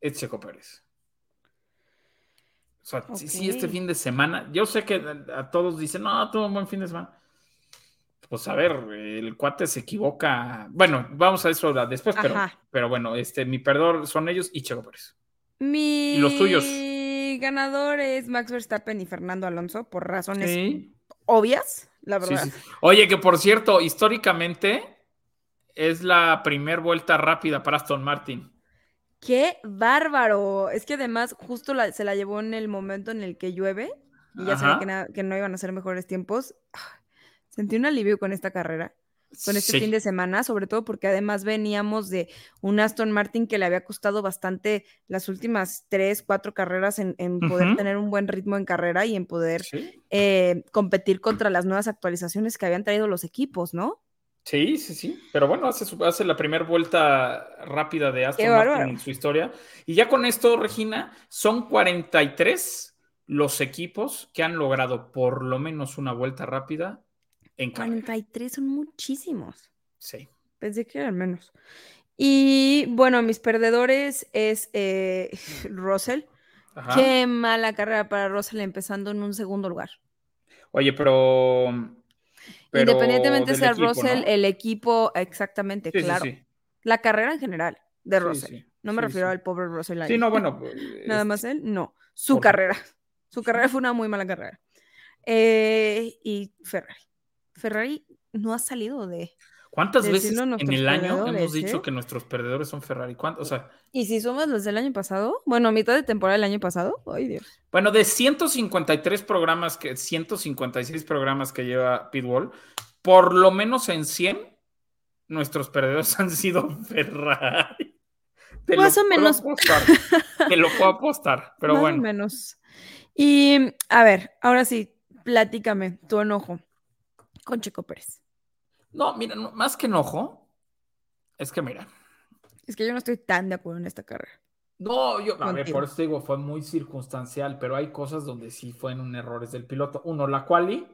es Checo Pérez. O sea, sí, sí, este fin de semana, yo sé que a, todos dicen, no, tuvo un buen fin de semana. Pues a ver, el cuate se equivoca. Bueno, vamos a eso después, pero, pero bueno, este, mi perdedor son ellos y Checo Pérez. Mi los tuyos? ganador es Max Verstappen y Fernando Alonso por razones Sí. obvias, la verdad. sí. Oye, que por cierto, históricamente es la primer vuelta rápida para Aston Martin. ¡Qué bárbaro! Es que además justo la- se la llevó en el momento en el que llueve y ya sabía que, no iban a ser mejores tiempos. Sentí un alivio con esta carrera, con este Sí. fin de semana, sobre todo porque además veníamos de un Aston Martin que le había costado bastante las últimas tres, cuatro carreras en, en poder tener un buen ritmo en carrera y en poder Sí, eh, competir contra las nuevas actualizaciones que habían traído los equipos, ¿no? Sí, sí, sí. Pero bueno, hace, su- hace la primera vuelta rápida de Aston Martin en su historia. Y ya con esto, Regina, son 43 los equipos que han logrado por lo menos una vuelta rápida en carrera. 43 son muchísimos. Sí. Pensé que eran menos. Y bueno, mis perdedores es eh, Russell. Ajá. Qué mala carrera para Russell empezando en un segundo lugar. Oye, pero. Pero Independientemente sea equipo, Russell, ¿no? el equipo, exactamente, Sí, sí, claro. sí. La carrera en general de Sí, Russell. sí, No me sí, refiero sí. al pobre Russell. Sí, ahí. no, bueno. Nada este, más él, no. Su por- carrera. Su carrera fue una muy mala carrera. Eh, y Ferrari. Ferrari no ha salido de. ¿Cuántas veces en el año hemos dicho ¿eh? que nuestros perdedores son Ferrari? O sea, ¿Y si somos los del año pasado? Bueno, a mitad de temporada del año pasado. Ay, Dios. bueno, de 153 programas, que 156 programas que lleva Pitbull, por lo menos en 100, nuestros perdedores han sido Ferrari. Te lo Más o puedo menos. apostar, Te lo puedo apostar, pero Más o bueno. menos. Y a ver, ahora sí, platícame tu enojo con Checo Pérez. No, mira, no, más que enojo, es que mira, Es que yo no estoy tan de acuerdo en esta carrera. No, yo, a ver, por eso te digo, fue muy circunstancial, pero hay cosas donde sí fueron errores del piloto. Uno, la quali,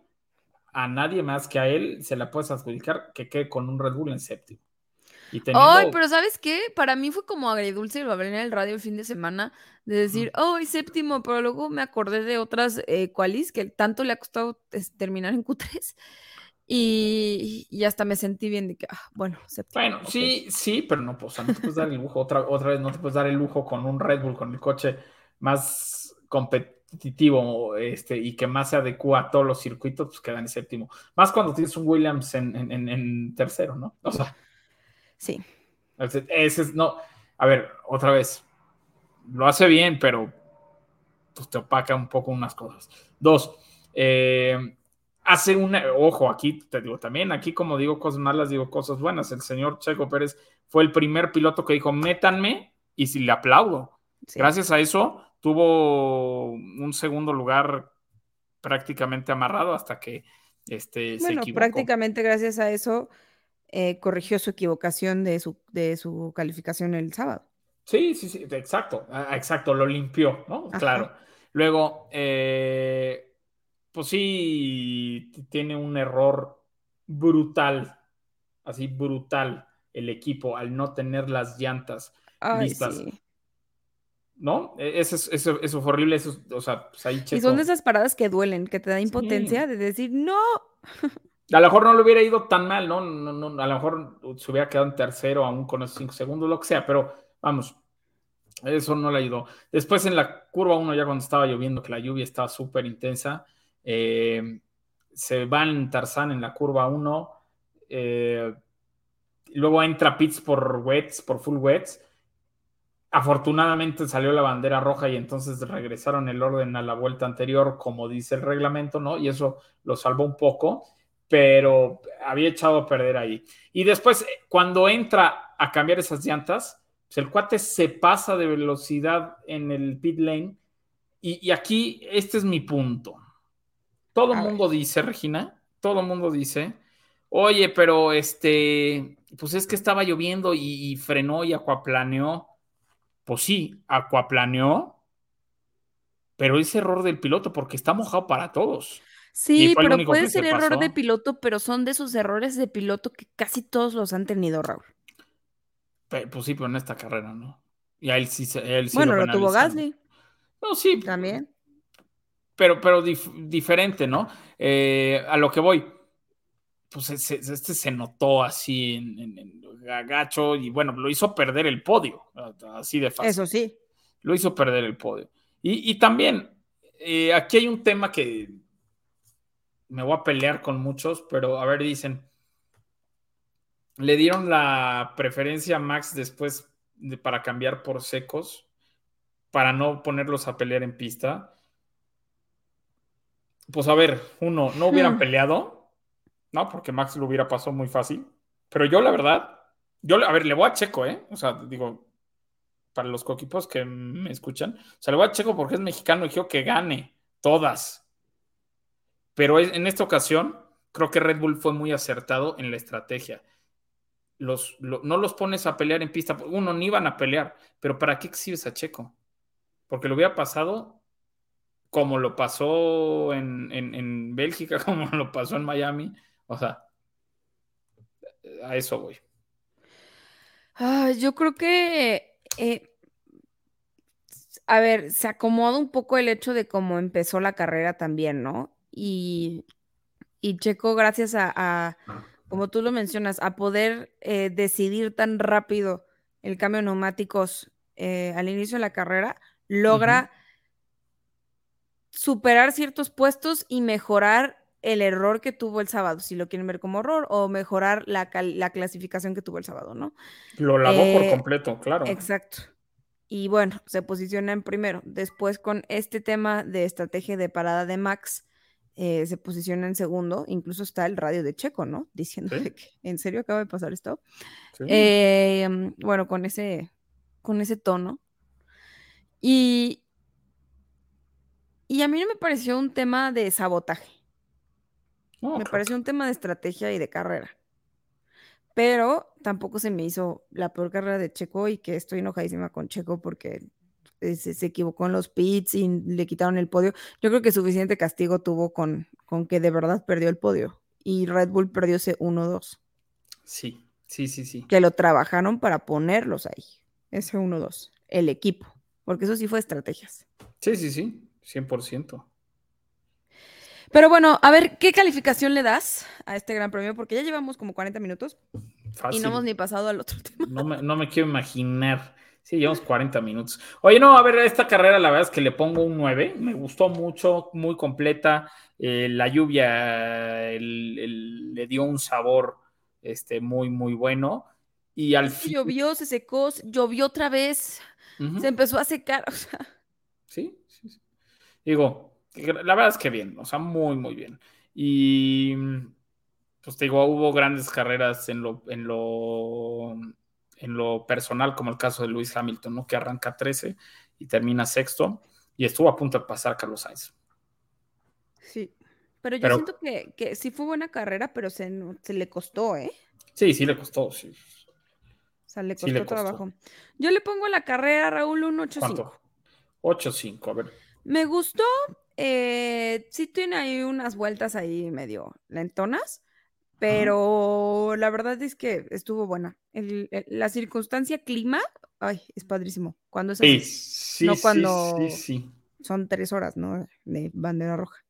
a nadie más que a él se la puedes adjudicar que quede con un Red Bull en séptimo. Y teniendo, Ay, pero ¿sabes qué? Para mí fue como agridulce, lo hablé en el radio el fin de semana, de decir, ¡ay, séptimo! Pero luego me acordé de otras eh, qualis que tanto le ha costado terminar en Q3 y, y hasta me sentí bien de que, ah, bueno, séptimo. bueno, sí, sí, pero no, pues, o sea, no te puedes dar el lujo, otra, otra vez no te puedes dar el lujo con un Red Bull, con el coche más competitivo este, y que más se adecua a todos los circuitos, pues queda en séptimo. Más cuando tienes un Williams en, en- en- en tercero, ¿no? O sea, Sí. Ese, ese es, no, a ver, otra vez, lo hace bien, pero pues te opaca un poco unas cosas. Dos, eh, hace una, ojo, aquí te digo también, aquí como digo cosas malas, digo cosas buenas. El señor Checo Pérez fue el primer piloto que dijo, métanme, y si le aplaudo. sí. Gracias a eso tuvo un segundo lugar prácticamente amarrado hasta que este, se Bueno, equivocó. prácticamente gracias a eso eh, corrigió su equivocación de su, de su calificación el sábado. Sí, sí, sí, exacto, ah, exacto, lo limpió, ¿no? Ajá. Claro. Luego, eh, pues sí, tiene un error brutal, así brutal el equipo al no tener las llantas, Ay, Listas. sí. ¿no? E- Eso, es- eso, eso fue horrible, eso, o sea, pues ahí Y son de esas paradas que duelen, que te da impotencia de decir, no, A lo mejor no le hubiera ido tan mal, ¿no? No, no, a lo mejor se hubiera quedado en tercero aún con esos cinco segundos, lo que sea, pero vamos, eso no le ayudó. Después en la curva 1, ya cuando estaba lloviendo, que la lluvia estaba súper intensa, eh, se va en Tarzán en la curva 1, eh, luego entra Pitts por wets, por full wets. Afortunadamente salió la bandera roja y entonces regresaron el orden a la vuelta anterior, como dice el reglamento, ¿no? Y eso lo salvó un poco, pero había echado a perder ahí. Y después, eh, cuando entra a cambiar esas llantas, pues el cuate se pasa de velocidad en el pit lane. Y aquí, este es mi punto. Todo el ver. mundo dice, Regina, todo el mundo dice, oye, pero este, pues es que estaba lloviendo y, y frenó y acuaplaneó. Pues sí, acuaplaneó, pero es error del piloto porque está mojado para todos. sí, pero puede se ser error de piloto, pero son de esos errores de piloto que casi todos los han tenido, Raúl. Pues sí, pero en esta carrera no. Y a él sí, se- a él sí bueno, lo lo tuvo. Gasly No, sí, también. Pero, pero dif- diferente, ¿no? Eh, a lo que voy, pues este se notó así en, en- en gacho y bueno, lo hizo perder el podio, así de fácil. Eso sí. Lo hizo perder el podio. Y, y también, eh, aquí hay un tema que me voy a pelear con muchos, pero a ver, dicen, le dieron la preferencia a Max después de- para cambiar por secos, para no ponerlos a pelear en pista. Pues a ver, uno, no hubieran Hmm. peleado, ¿no? Porque Max lo hubiera pasado muy fácil. Pero yo, la verdad, yo, a ver, le voy a Checo, ¿eh? O sea, digo, para los coquipos que me escuchan, o sea, le voy a Checo porque es mexicano y quiero que gane todas. Pero en esta ocasión, creo que Red Bull fue muy acertado en la estrategia. Los, lo- no los pones a pelear en pista. Uno, ni iban a pelear, pero ¿para qué exhibes a Checo? Porque lo hubiera pasado como lo pasó en, en- en Bélgica, como lo pasó en Miami. O sea, a eso voy. Ah, yo creo que, eh, a ver, se acomoda un poco el hecho de cómo empezó la carrera también, ¿no? Y, y Checo, gracias a, a, como tú lo mencionas, a poder eh, decidir tan rápido el cambio de neumáticos eh, al inicio de la carrera, logra superar ciertos puestos y mejorar el error que tuvo el sábado, si lo quieren ver como error, o mejorar la, clasificación que tuvo el sábado, ¿no? Lo lavó por Eh, completo, claro. Exacto. Y bueno, se posiciona en primero. Después con este tema de estrategia de parada de Max, eh, se posiciona en segundo. Incluso está el radio de Checo, ¿no? Diciéndole Sí. que en serio acaba de pasar esto. Sí. Eh, bueno, con ese, con ese tono. Y, y a mí no me pareció un tema de sabotaje. No, me pareció un tema de estrategia y de carrera. Pero tampoco se me hizo la peor carrera de Checo y que estoy enojadísima con Checo porque eh, se, se equivocó en los pits y le quitaron el podio. Yo creo que suficiente castigo tuvo con, con que de verdad perdió el podio. Y Red Bull perdió ese 1-2, Sí, sí, sí, sí. que lo trabajaron para ponerlos ahí. Ese 1-2, el equipo. Porque eso sí fue estrategias. Sí, sí, sí. 100%. Pero bueno, a ver, ¿qué calificación le das a este gran premio? Porque ya llevamos como 40 minutos y no hemos ni pasado al otro tema. No me, no me quiero imaginar. Sí, llevamos 40 minutos. Oye, no, a ver, esta carrera la verdad es que le pongo un 9. Me gustó mucho, muy completa. Eh, la lluvia el- el- le dio un sabor este, muy, muy bueno. Y al fin. llovió, se secó, se- llovió otra vez, se empezó a secar. O sea, sí. Digo, la verdad es que bien, o sea, muy, muy bien. Y pues te digo, hubo grandes carreras en lo, en lo, en lo personal, como el caso de Luis Hamilton, ¿no? Que arranca 13 y termina sexto, y estuvo a punto de pasar Carlos Sainz. sí. Pero yo Pero- siento que, que sí fue buena carrera, pero se, se le costó, ¿eh? Sí, sí le costó, sí. O sea, le Sí costó le costó. trabajo. Yo le pongo a la carrera, Raúl, un 8-5. ¿Cuánto? 8-5, a ver. Me gustó, eh, sí tiene ahí unas vueltas ahí medio lentonas, pero la verdad es que estuvo buena. El- el- la circunstancia clima, ay, es padrísimo. Cuando es Sí, así, sí, No sí, cuando- sí, son tres horas, ¿no? De bandera roja.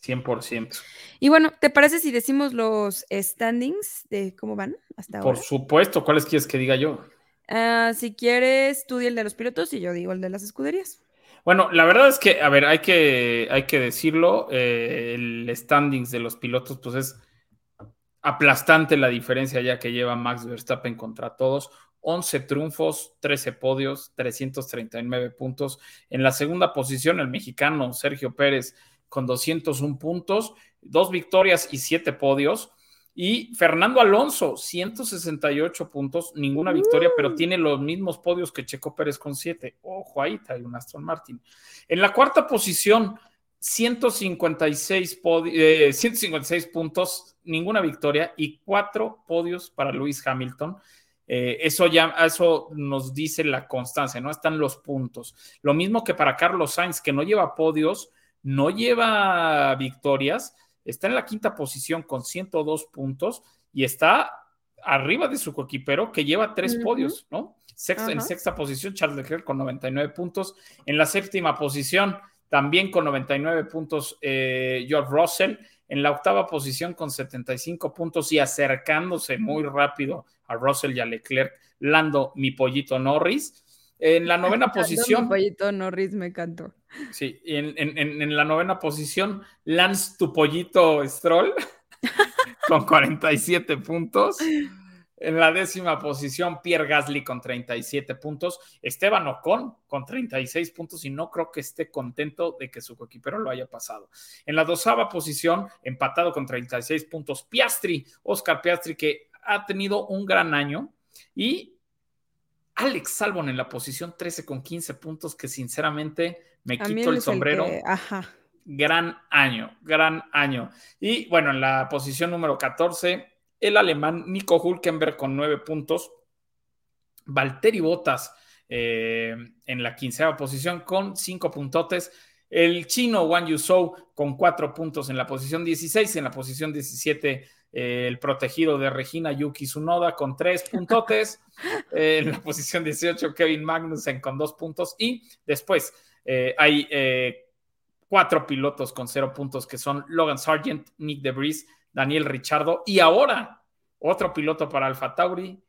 100%. Y bueno, ¿te parece si decimos los standings de cómo van hasta Por ahora? supuesto, ¿cuáles quieres que diga yo? Ah, si quieres, tú di el de los pilotos y yo digo el de las escuderías. Bueno, la verdad es que, a ver, hay que, hay que decirlo, eh, el standings de los pilotos, pues es aplastante la diferencia ya que lleva Max Verstappen contra todos. 11 triunfos, 13 podios, 339 puntos. En la segunda posición, el mexicano Sergio Pérez con 201 puntos, dos victorias y siete podios. Y Fernando Alonso, 168 puntos, ninguna victoria, pero tiene los mismos podios que Checo Pérez con 7. Ojo ahí, trae un Aston Martin. En la cuarta posición, 156, podi- eh, 156 puntos, ninguna victoria y cuatro podios para Lewis Hamilton. Eh, eso ya, eso nos dice la constancia, ¿no? Están los puntos. Lo mismo que para Carlos Sainz, que no lleva podios, no lleva victorias, está en la quinta posición con 102 puntos y está arriba de su coequipero que lleva tres podios, ¿no? Sexta- en sexta posición, Charles Leclerc con 99 puntos. En la séptima posición, también con 99 puntos, eh, George Russell. En la octava posición, con 75 puntos y acercándose muy rápido a Russell y a Leclerc, Lando, mi pollito Norris. En la novena posición, pollito Norris me encantó. Sí, y en, en- en- en la novena posición, Lance tu pollito Stroll con 47 puntos. En la décima posición, Pierre Gasly con 37 puntos. Esteban Ocon con 36 puntos y no creo que esté contento de que su coequipero lo haya pasado. En la doceava posición, empatado con 36 puntos, Piastri, Oscar Piastri, que ha tenido un gran año. Y Alex Salvon en la posición 13 con 15 puntos, que sinceramente me quito el sombrero. que- ajá. Gran año, gran año. Y bueno, en la posición número 14, el alemán Nico Hulkenberg con 9 puntos. Valtteri Bottas eh, en la quinceava posición con 5 puntotes. El chino Wang Yuzhou con 4 puntos en la posición 16. En la posición 17, eh, el protegido de Regina Yuki Tsunoda con 3 puntotes. Eh, en la posición 18, Kevin Magnussen con 2 puntos. Y después eh, hay eh, cuatro pilotos con cero puntos que son Logan Sargent, Nick DeVries, Daniel Richardo y ahora otro piloto para Alfa Tauri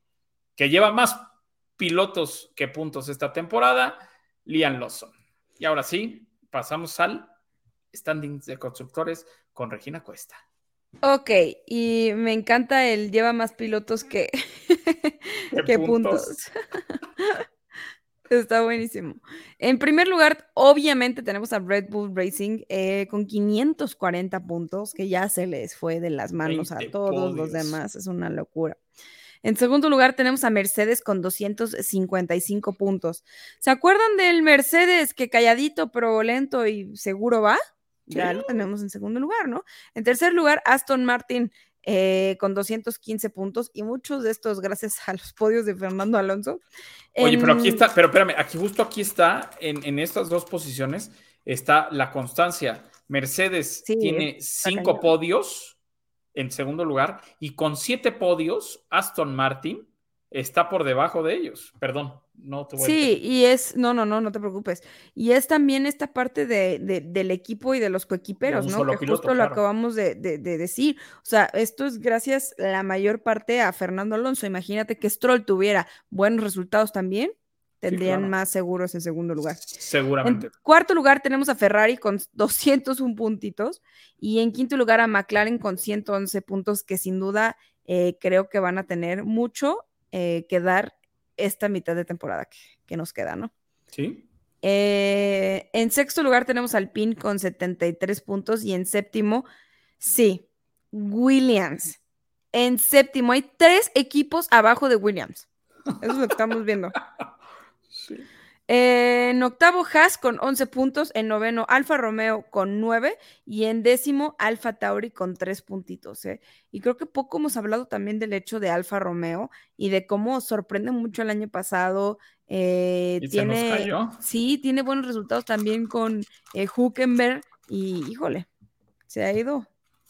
que lleva más pilotos que puntos esta temporada, Liam Lawson. Y ahora sí, pasamos al standings de constructores con Regina Cuesta. Ok, y me encanta el lleva más pilotos que, ¿Qué que puntos? puntos. Está buenísimo. En primer lugar, obviamente tenemos a Red Bull Racing eh, con 540 puntos, que ya se les fue de las manos a 20 todos los demás, es una locura. En segundo lugar tenemos a Mercedes con 255 puntos. ¿Se acuerdan del Mercedes que calladito pero lento y seguro va? Ya lo tenemos en segundo lugar, ¿no? En tercer lugar, Aston Martin eh, con 215 puntos y muchos de estos gracias a los podios de Fernando Alonso. Oye, pero aquí En- está, pero espérame, aquí justo aquí está, en, en estas dos posiciones, está la constancia. Mercedes Sí, tiene cinco cañón. podios en segundo lugar y con siete podios, Aston Martin está por debajo de ellos. Perdón, no te voy a Sí, y es, no, no, no, no te preocupes. Y es también esta parte de, de- del equipo y de los coequiperos, ¿no? Que piloto, justo lo acabamos de, de- de decir. O sea, esto es gracias la mayor parte a Fernando Alonso. Imagínate que Stroll tuviera buenos resultados también, tendrían claro. más seguros en segundo lugar. Seguramente. En cuarto lugar tenemos a Ferrari con 201 puntitos y en quinto lugar a McLaren con 111 puntos que sin duda eh, creo que van a tener mucho eh, que dar esta mitad de temporada que, que nos queda, ¿no? Sí. Eh, en sexto lugar tenemos al PIN con 73 puntos y en séptimo, sí, Williams. En séptimo hay tres equipos abajo de Williams. Eso es lo que estamos viendo. Sí. En octavo, Haas con 11 puntos. En noveno, Alfa Romeo con 9. Y en décimo, Alfa Tauri con 3 puntitos. ¿eh? Y creo que poco hemos hablado también del hecho de Alfa Romeo y de cómo sorprende mucho el año pasado. eh, Y se nos tiene, cayó. sí, tiene buenos resultados también con eh, Huckenberg. Y híjole, se ha ido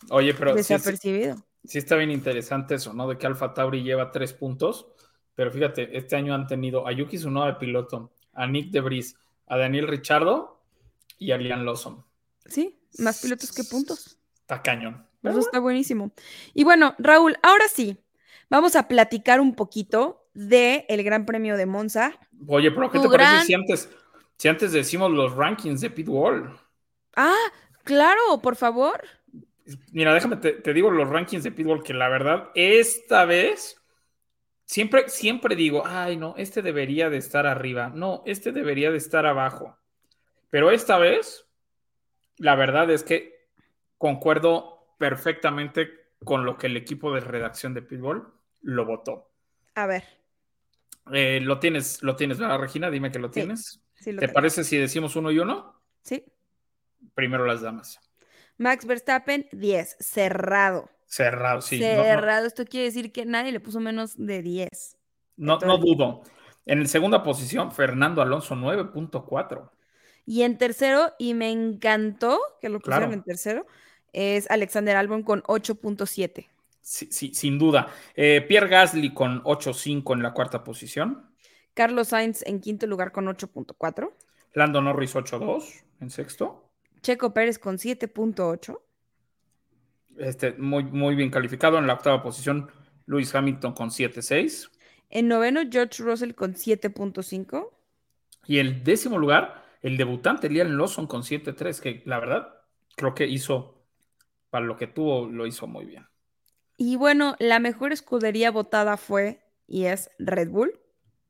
Oye, pero sí, desapercibido. sí está bien interesante eso, ¿no? De que Alfa Tauri lleva tres puntos, pero fíjate, este año han tenido a Yuki Tsunoda de piloto, a Nick De Vries, a Daniel Richardo y a Liam Lawson. Sí, más pilotos que puntos. Está cañón. Eso está buenísimo. Y bueno, Raúl, ahora sí, vamos a platicar un poquito del el Gran Premio de Monza. Oye, pero ¿qué Tu te parece si antes, si antes decimos los rankings de Pitbull? Ah, claro, por favor. Mira, déjame, te, te digo los rankings de Pitbull, que la verdad, esta vez, siempre, siempre digo, ay, no, este debería de estar arriba, no, este debería de estar abajo. Pero esta vez, la verdad es que concuerdo perfectamente con lo que el equipo de redacción de Pitbull lo votó. A ver, Eh, lo tienes, lo tienes, ¿verdad, Regina? Dime que lo Sí, tienes. sí lo ¿Te tengo. parece si decimos uno y uno? Sí. Primero las damas. Max Verstappen, 10, cerrado. Cerrado, sí. no- no- cerrado, esto quiere decir que nadie le puso menos de 10. No, no dudo. En segunda posición, Fernando Alonso, 9.4. Y en tercero, y me encantó que lo pusieron Claro. en tercero, es Alexander Albon con 8.7. Sí, sí, sin duda. Eh, Pierre Gasly con 8.5 en la cuarta posición. Carlos Sainz en quinto lugar con 8.4. Lando Norris 8.2 en sexto. Checo Pérez con 7.8. Este, muy, muy bien calificado. En la octava posición, Lewis Hamilton con 7.6. En noveno, George Russell con 7.5. Y el décimo lugar, el debutante Liam Lawson con 7.3, que la verdad creo que hizo, para lo que tuvo, lo hizo muy bien. Y bueno, la mejor escudería votada fue y es Red Bull,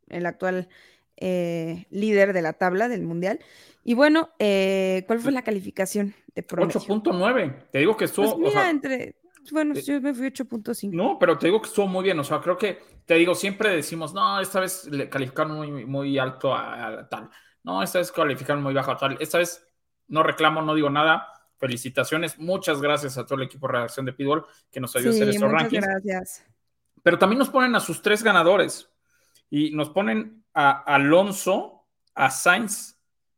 el actual eh, líder de la tabla del mundial. Y bueno, eh, ¿cuál fue la calificación de promedio? 8.9. Te digo que estuvo. Pues o mira, sea, entre. Bueno, eh, yo me fui 8.5. No, pero te digo que estuvo muy bien. O sea, creo que, te digo, siempre decimos, no, esta vez le calificaron muy, muy alto a, a tal. No, esta vez calificaron muy bajo a tal. Esta vez no reclamo, no digo nada. Felicitaciones. Muchas gracias a todo el equipo de redacción de Pitbull que nos ayudó a hacer estos muchas rankings. gracias. Pero también nos ponen a sus tres ganadores. Y nos ponen a Alonso, a Sainz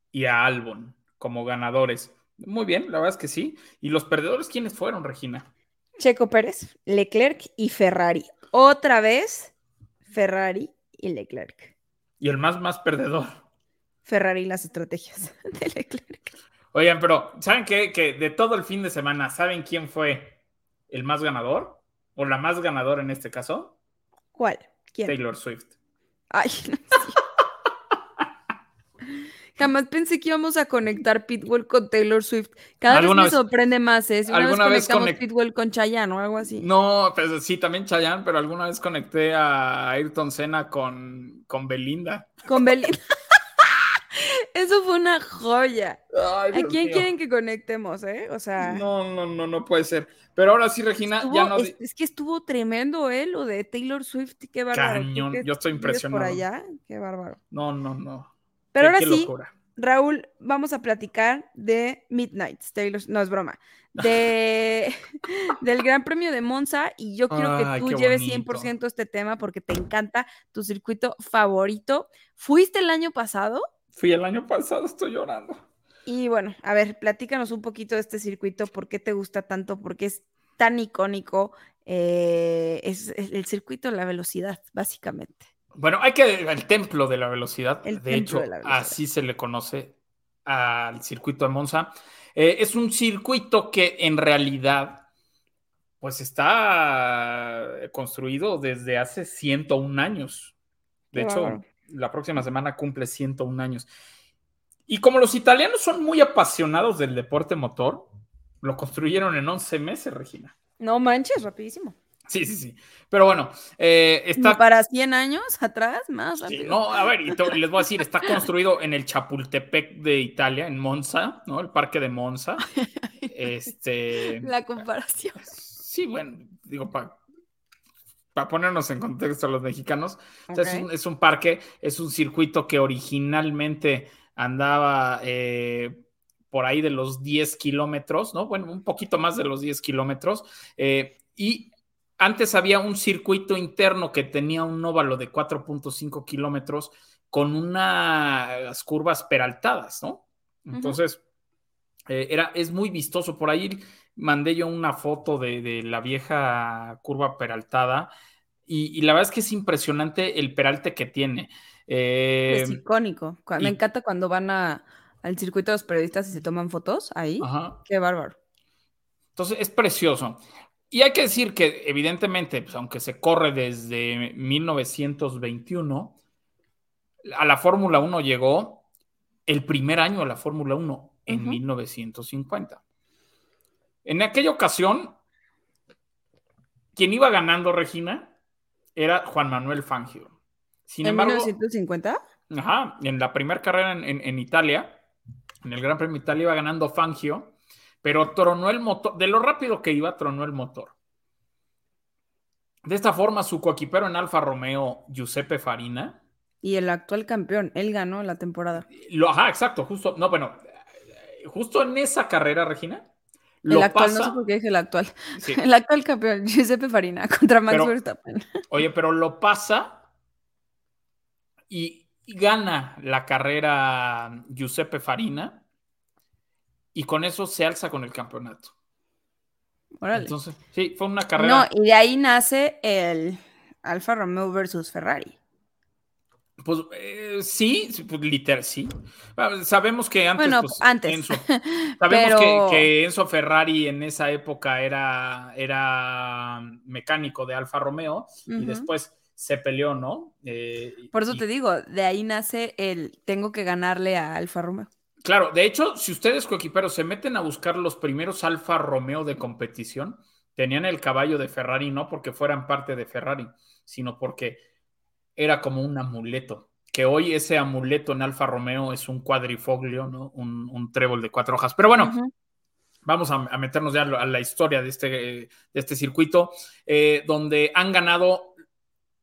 y a Albon como ganadores. Muy bien, la verdad es que sí. ¿Y los perdedores quiénes fueron, Regina? Checo Pérez, Leclerc y Ferrari. Otra vez, Ferrari y Leclerc. Y el más, más perdedor. Ferrari y las estrategias de Leclerc. Oigan, pero ¿saben qué? Que de todo el fin de semana, ¿saben quién fue el más ganador? ¿O la más ganadora en este caso? ¿Cuál? ¿Quién? Taylor Swift. Ay, no. Jamás pensé que íbamos a conectar Pitbull con Taylor Swift. Cada vez ¿Alguna me vez- sorprende más, ¿eh? Si una alguna vez conectamos conect- Pitbull con Chayanne o algo así. No, pues sí, también Chayanne, pero alguna vez conecté a Ayrton Senna con, con Belinda. Con Belinda. Eso fue una joya. Ay, ¿A quién mío. quieren que conectemos, eh? O sea, No, no, no, no puede ser. Pero ahora sí, Regina, estuvo- ya no. es, es que estuvo tremendo, ¿eh? Lo de Taylor Swift, qué bárbaro. Cañón, yo estoy impresionado. Por allá, qué bárbaro. No, no, no. Pero ahora sí, locura. Raúl, vamos a platicar de Midnight, Taylor, no es broma, de, del Gran Premio de Monza y yo quiero que tú lleves bonito. 100% este tema porque te encanta tu circuito favorito. ¿Fuiste el año pasado? Fui el año pasado, estoy llorando. Y bueno, a ver, platícanos un poquito de este circuito, por qué te gusta tanto, por qué es tan icónico, eh, es, es el circuito de la velocidad, básicamente. Bueno, hay que el templo de la velocidad. El de hecho, de la velocidad. así se le conoce al circuito de Monza. Eh, es un circuito que en realidad, pues está construido desde hace 101 años. De Qué hecho, la próxima semana cumple 101 años. Y como los italianos son muy apasionados del deporte motor, lo construyeron en 11 meses, Regina. No manches, rapidísimo. Sí, sí, sí. Pero bueno, eh, está para 100 años atrás, más Sí, no, a ver, y te- les voy a decir, está construido en el Chapultepec de Italia, en Monza, ¿no? El parque de Monza. Este. La comparación. Sí, bueno, digo, para ponernos en contexto a los mexicanos, o sea, es, un, es un parque, es un circuito que originalmente andaba eh, por ahí de los 10 kilómetros, ¿no? Bueno, un poquito más de los 10 kilómetros. eh, y antes había un circuito interno que tenía un óvalo de 4.5 kilómetros con unas curvas peraltadas, ¿no? Entonces, eh, era, es muy vistoso. Por ahí mandé yo una foto de, de la vieja curva peraltada y, y la verdad es que es impresionante el peralte que tiene. Eh, Es icónico. Cu- Me y- encanta cuando van a, al circuito de los periodistas y se toman fotos ahí. ajá. Qué bárbaro. Entonces es precioso. Y hay que decir que evidentemente, pues, aunque se corre desde 1921, a la Fórmula 1 llegó el primer año de la Fórmula 1 en Ujú. 1950. En aquella ocasión, quien iba ganando, Regina, era Juan Manuel Fangio. Sin ¿En embargo, 1950? Ajá, en la primera carrera en, en- en Italia, en el Gran Premio de Italia iba ganando Fangio, pero tronó el motor, de lo rápido que iba, tronó el motor. De esta forma, su coequipero en Alfa Romeo, Giuseppe Farina, Y el actual campeón, él ganó la temporada. lo, ajá, exacto, justo, no, bueno, justo en esa carrera, Regina, El lo actual, no pasa, sé por qué dije el actual. sí, El actual campeón, Giuseppe Farina, contra Max Pero- Verstappen. Oye, pero lo pasa y, y gana la carrera Giuseppe Farina y con eso se alza con el campeonato. Órale. Entonces, sí, fue una carrera. No, y de ahí nace el Alfa Romeo versus Ferrari. Pues eh, sí, pues, literal, sí. Ah, Sabemos que antes. Bueno, pues, antes. Enzo, sabemos Pero- que, que Enzo Ferrari en esa época era, era mecánico de Alfa Romeo y después se peleó, ¿no? Eh, Por eso y- te digo, de ahí nace el tengo que ganarle a Alfa Romeo. Claro, de hecho, si ustedes coequiperos se meten a buscar los primeros Alfa Romeo de competición, tenían el caballo de Ferrari no porque fueran parte de Ferrari, sino porque era como un amuleto. Que hoy ese amuleto en Alfa Romeo es un cuadrifoglio, ¿no? Un, un trébol de cuatro hojas. Pero bueno, vamos a, a meternos ya a la historia de este, de este circuito, eh, donde han ganado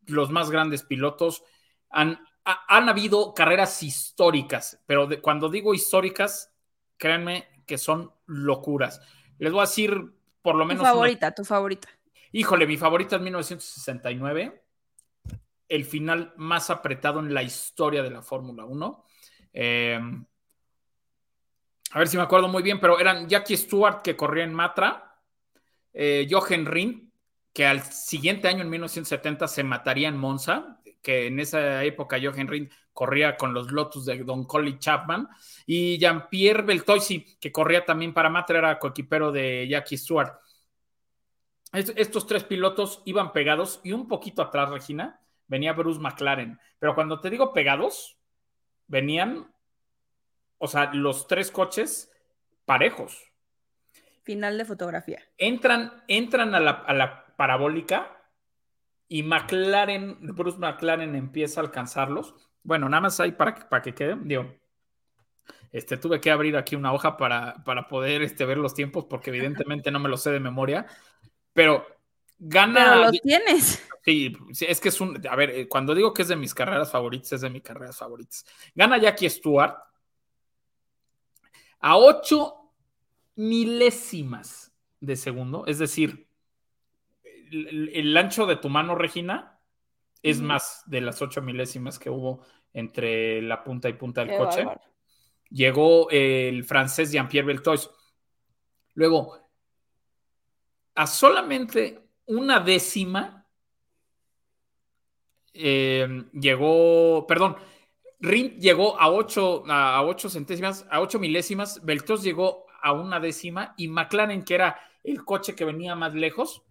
los más grandes pilotos. Han, ha- han habido carreras históricas, pero de- cuando digo históricas, créanme que son locuras. Les voy a decir por lo Tu menos. una- favorita, tu favorita. Híjole, mi favorita es 1969, el final más apretado en la historia de la Fórmula 1. Eh, a ver si me acuerdo muy bien, pero eran Jackie Stewart que corría en Matra, eh, Jochen Rindt, que al siguiente año, en 1970, se mataría en Monza, que en esa época Jochen Rindt corría con los Lotus de Don Collie Chapman, y Jean-Pierre Beltoisi, que corría también para Matra, era coequipero de Jackie Stewart. Est- Estos tres pilotos iban pegados y un poquito atrás, Regina, venía Bruce McLaren. Pero cuando te digo pegados, venían o sea, los tres coches parejos. Final de fotografía. Entran, entran a la, a la parabólica y McLaren, Bruce McLaren empieza a alcanzarlos. Bueno, nada más ahí para, que- para que queden, digo, este, tuve que abrir aquí una hoja para, para poder este, ver los tiempos, porque evidentemente no me lo sé de memoria, pero gana. Pero los tienes. Sí, sí, es que es un. A ver, eh, cuando digo que es de mis carreras favoritas, es de mis carreras favoritas. Gana Jackie Stewart a ocho milésimas de segundo, es decir, el, el ancho de tu mano, Regina, es más de las ocho milésimas que hubo entre la punta y punta del Qué coche. bárbaro. Llegó el francés Jean-Pierre Beltois. Luego, a solamente una décima, eh, llegó, perdón, Rin llegó a 8 a, ocho centésimas, a 8 milésimas, Beltos llegó a una décima y McLaren, que era el coche que venía más lejos,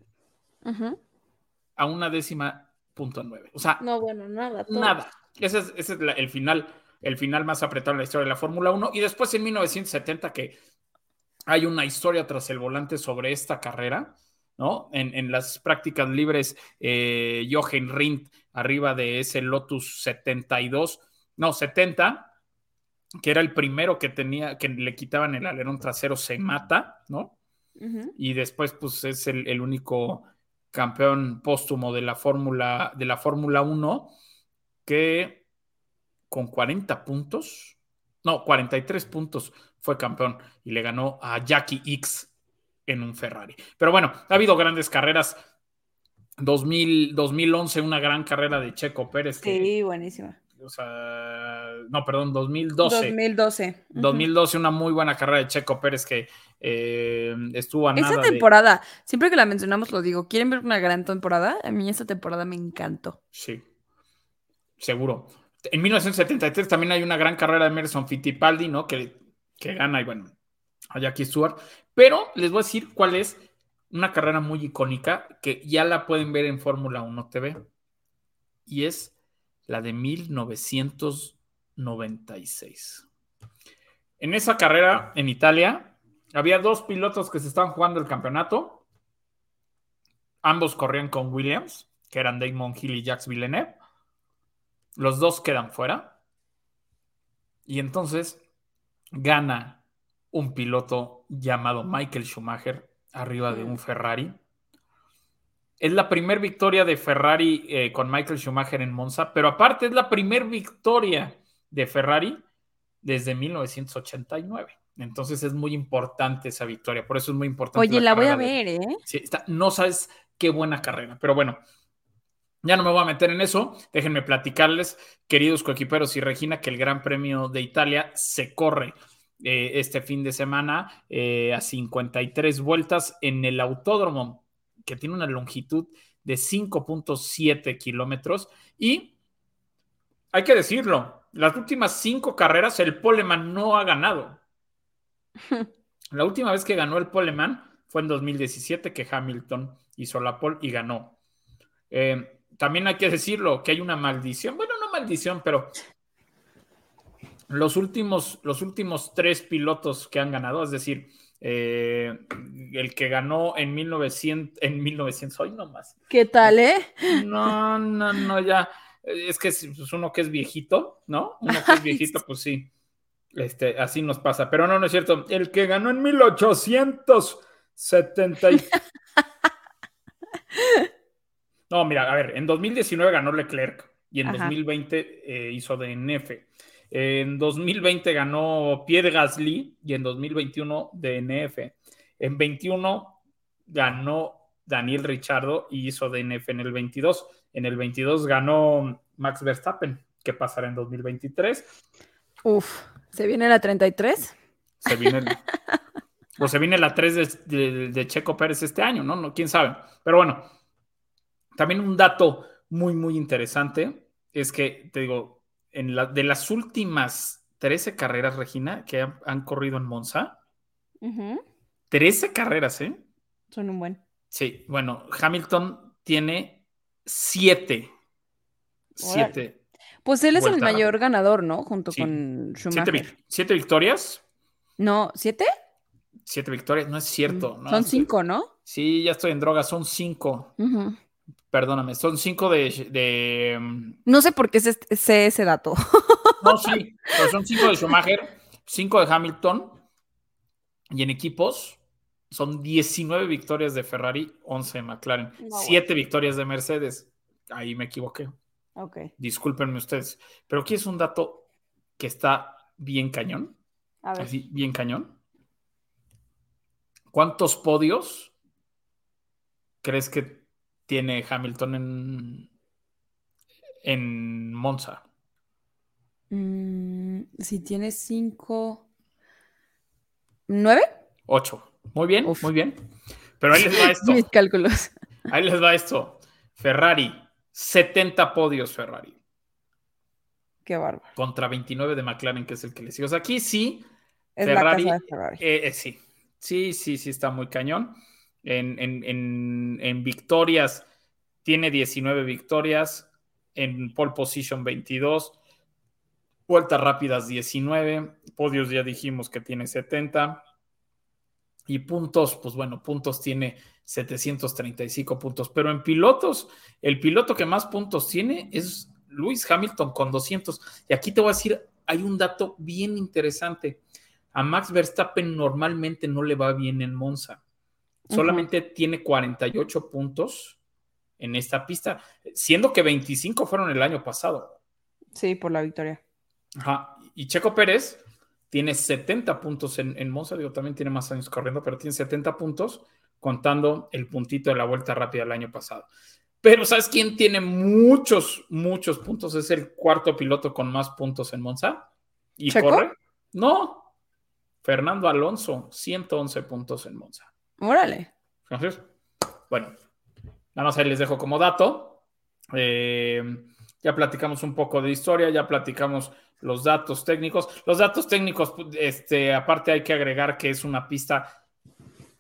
A una décima punto nueve. O sea, No, bueno, nada. todo. Nada. Ese es, ese es la- el final, el final más apretado en la historia de la Fórmula 1. Y después en 1970 que hay una historia tras el volante sobre esta carrera, ¿no? En, en las prácticas libres, eh, Jochen Rindt arriba de ese Lotus 72, no, 70, que era el primero que tenía, que le quitaban el alerón trasero, se mata, ¿no? Y después pues es el, el único campeón póstumo de la Fórmula de la Fórmula 1 que con 40 puntos, no, 43 puntos fue campeón y le ganó a Jackie X en un Ferrari. Pero bueno, ha habido grandes carreras. 2000, 2011, una gran carrera de Checo Pérez. Sí, buenísima. O sea, no, perdón, 2012. 2012. Ujú. 2012, una muy buena carrera de Checo Pérez que eh, estuvo a Esa nada de- temporada, siempre que la mencionamos lo digo, ¿quieren ver una gran temporada? A mí esa temporada me encantó. Sí, seguro. En 1973 también hay una gran carrera de Emerson Fittipaldi, ¿no? Que, que gana y bueno, a Jackie Stewart. Pero les voy a decir cuál es una carrera muy icónica que ya la pueden ver en Fórmula 1 TV. Y es la de 1996. En esa carrera en Italia había dos pilotos que se estaban jugando el campeonato. Ambos corrían con Williams, que eran Damon Hill y Jacques Villeneuve. Los dos quedan fuera. Y entonces gana un piloto llamado Michael Schumacher arriba de un Ferrari. Es la primera victoria de Ferrari eh, con Michael Schumacher en Monza, pero aparte es la primera victoria de Ferrari desde 1989. Entonces es muy importante esa victoria, por eso es muy importante. Oye, la voy a de- ver, ¿eh? Sí, está- no sabes qué buena carrera, pero bueno, ya no me voy a meter en eso. Déjenme platicarles, queridos coequiperos y Regina, que el Gran Premio de Italia se corre eh, este fin de semana eh, a 53 vueltas en el autódromo, que tiene una longitud de 5.7 kilómetros. Y hay que decirlo, las últimas cinco carreras el Poleman no ha ganado. La última vez que ganó el Poleman fue en 2017 que Hamilton hizo la pole y ganó. Eh, también hay que decirlo que hay una maldición, bueno, no maldición, pero los últimos, los últimos tres pilotos que han ganado, es decir, eh, el que ganó en 1900, en 1900, hoy nomás. ¿Qué tal, eh? No, no, no, ya. Es que es pues, uno que es viejito, ¿no? Uno que es viejito, pues sí. Este, así nos pasa. Pero no, no es cierto. El que ganó en 1870. y- No, mira, a ver, en 2019 ganó Leclerc y en Ajá. 2020 eh, hizo DNF. En 2020 ganó Pierre Gasly y en 2021 DNF. En 21 ganó Daniel Richardo y hizo DNF en el 22. En el 22 ganó Max Verstappen. ¿Qué pasará en 2023? Uf, ¿se viene la 33? Se viene el- o se viene la 3 de, de- de Checo Pérez este año, ¿no? ¿no? ¿Quién sabe? Pero bueno, también un dato muy, muy interesante es que, te digo, en la, de las últimas 13 carreras, Regina, que han, han corrido en Monza, Ujú, 13 carreras, ¿eh? Son un buen. Sí, bueno, Hamilton tiene 7. 7. Pues él es el mayor ganador, ¿no? Junto Sí. con Siete, Schumacher. siete victorias. No, ¿siete? Siete victorias, no es cierto. ¿no? Mm, Son cinco, ¿no? Sí, ya estoy en droga, son cinco. Ujú. Perdóname, son cinco de. de No sé por qué sé, sé ese dato. no, sí, pero son cinco de Schumacher, cinco de Hamilton. Y en equipos son 19 victorias de Ferrari, 11 de McLaren, No, siete victorias de Mercedes. Ahí me equivoqué. Ok. Discúlpenme ustedes. Pero aquí es un dato que está bien cañón. A ver. Así, bien cañón. ¿Cuántos podios crees que tiene Hamilton en, en Monza? Mm, si tienes cinco. ¿Nueve? Ocho. Muy bien, Uf. muy bien. Pero ahí les va esto. Mis cálculos. Ahí les va esto. Ferrari, 70 podios Ferrari Qué bárbaro. contra 29 de McLaren, que es el que le sigue. O sea, aquí sí, Es Ferrari, la casa de Ferrari. Eh, eh, sí, sí, sí, sí, está muy cañón. En, en- en- en victorias, tiene 19 victorias. En pole position, 22. Vueltas rápidas, 19. Podios, ya dijimos que tiene 70. Y puntos, pues bueno, puntos tiene 735 puntos. Pero en pilotos, el piloto que más puntos tiene es Lewis Hamilton con 200. Y aquí te voy a decir, hay un dato bien interesante. A Max Verstappen normalmente no le va bien en Monza. Solamente tiene 48 puntos en esta pista, siendo que 25 fueron el año pasado. Sí, por la victoria. Ajá. Y Checo Pérez tiene 70 puntos en, en Monza, digo, también tiene más años corriendo, pero tiene 70 puntos contando el puntito de la vuelta rápida del año pasado. Pero ¿sabes quién tiene muchos, muchos puntos? Es el cuarto piloto con más puntos en Monza. ¿Y ¿Checo? corre? No. Fernando Alonso, 111 puntos en Monza. Órale. Entonces, bueno, nada más ahí les dejo como dato. Eh, ya platicamos un poco de historia, ya platicamos los datos técnicos. Los datos técnicos, este, aparte hay que agregar que es una pista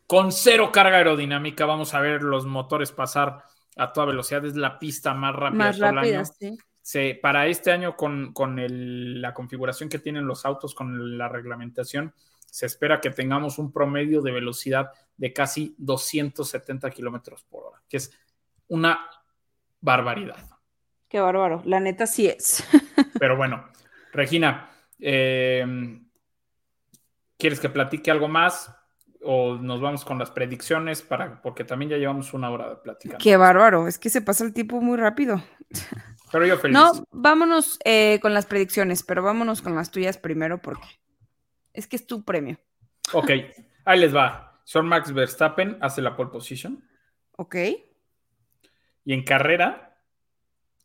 con cero carga aerodinámica. Vamos a ver los motores pasar a toda velocidad. Es la pista más rápida Más rápida, año. sí. Se- para este año, con, con el- la configuración que tienen los autos, con la reglamentación, se espera que tengamos un promedio de velocidad de casi 270 kilómetros por hora, que es una barbaridad. Qué bárbaro. La neta sí es. Pero bueno, Regina, eh, ¿quieres que platique algo más? O nos vamos con las predicciones para, porque también ya llevamos una hora de platicando. Qué bárbaro. Es que se pasa el tiempo muy rápido. Pero yo feliz. No, vámonos eh, con las predicciones, pero vámonos con las tuyas primero porque es que es tu premio. Ok, ahí les va. Sir Max Verstappen hace la pole position. ¿Ok? Y en carrera,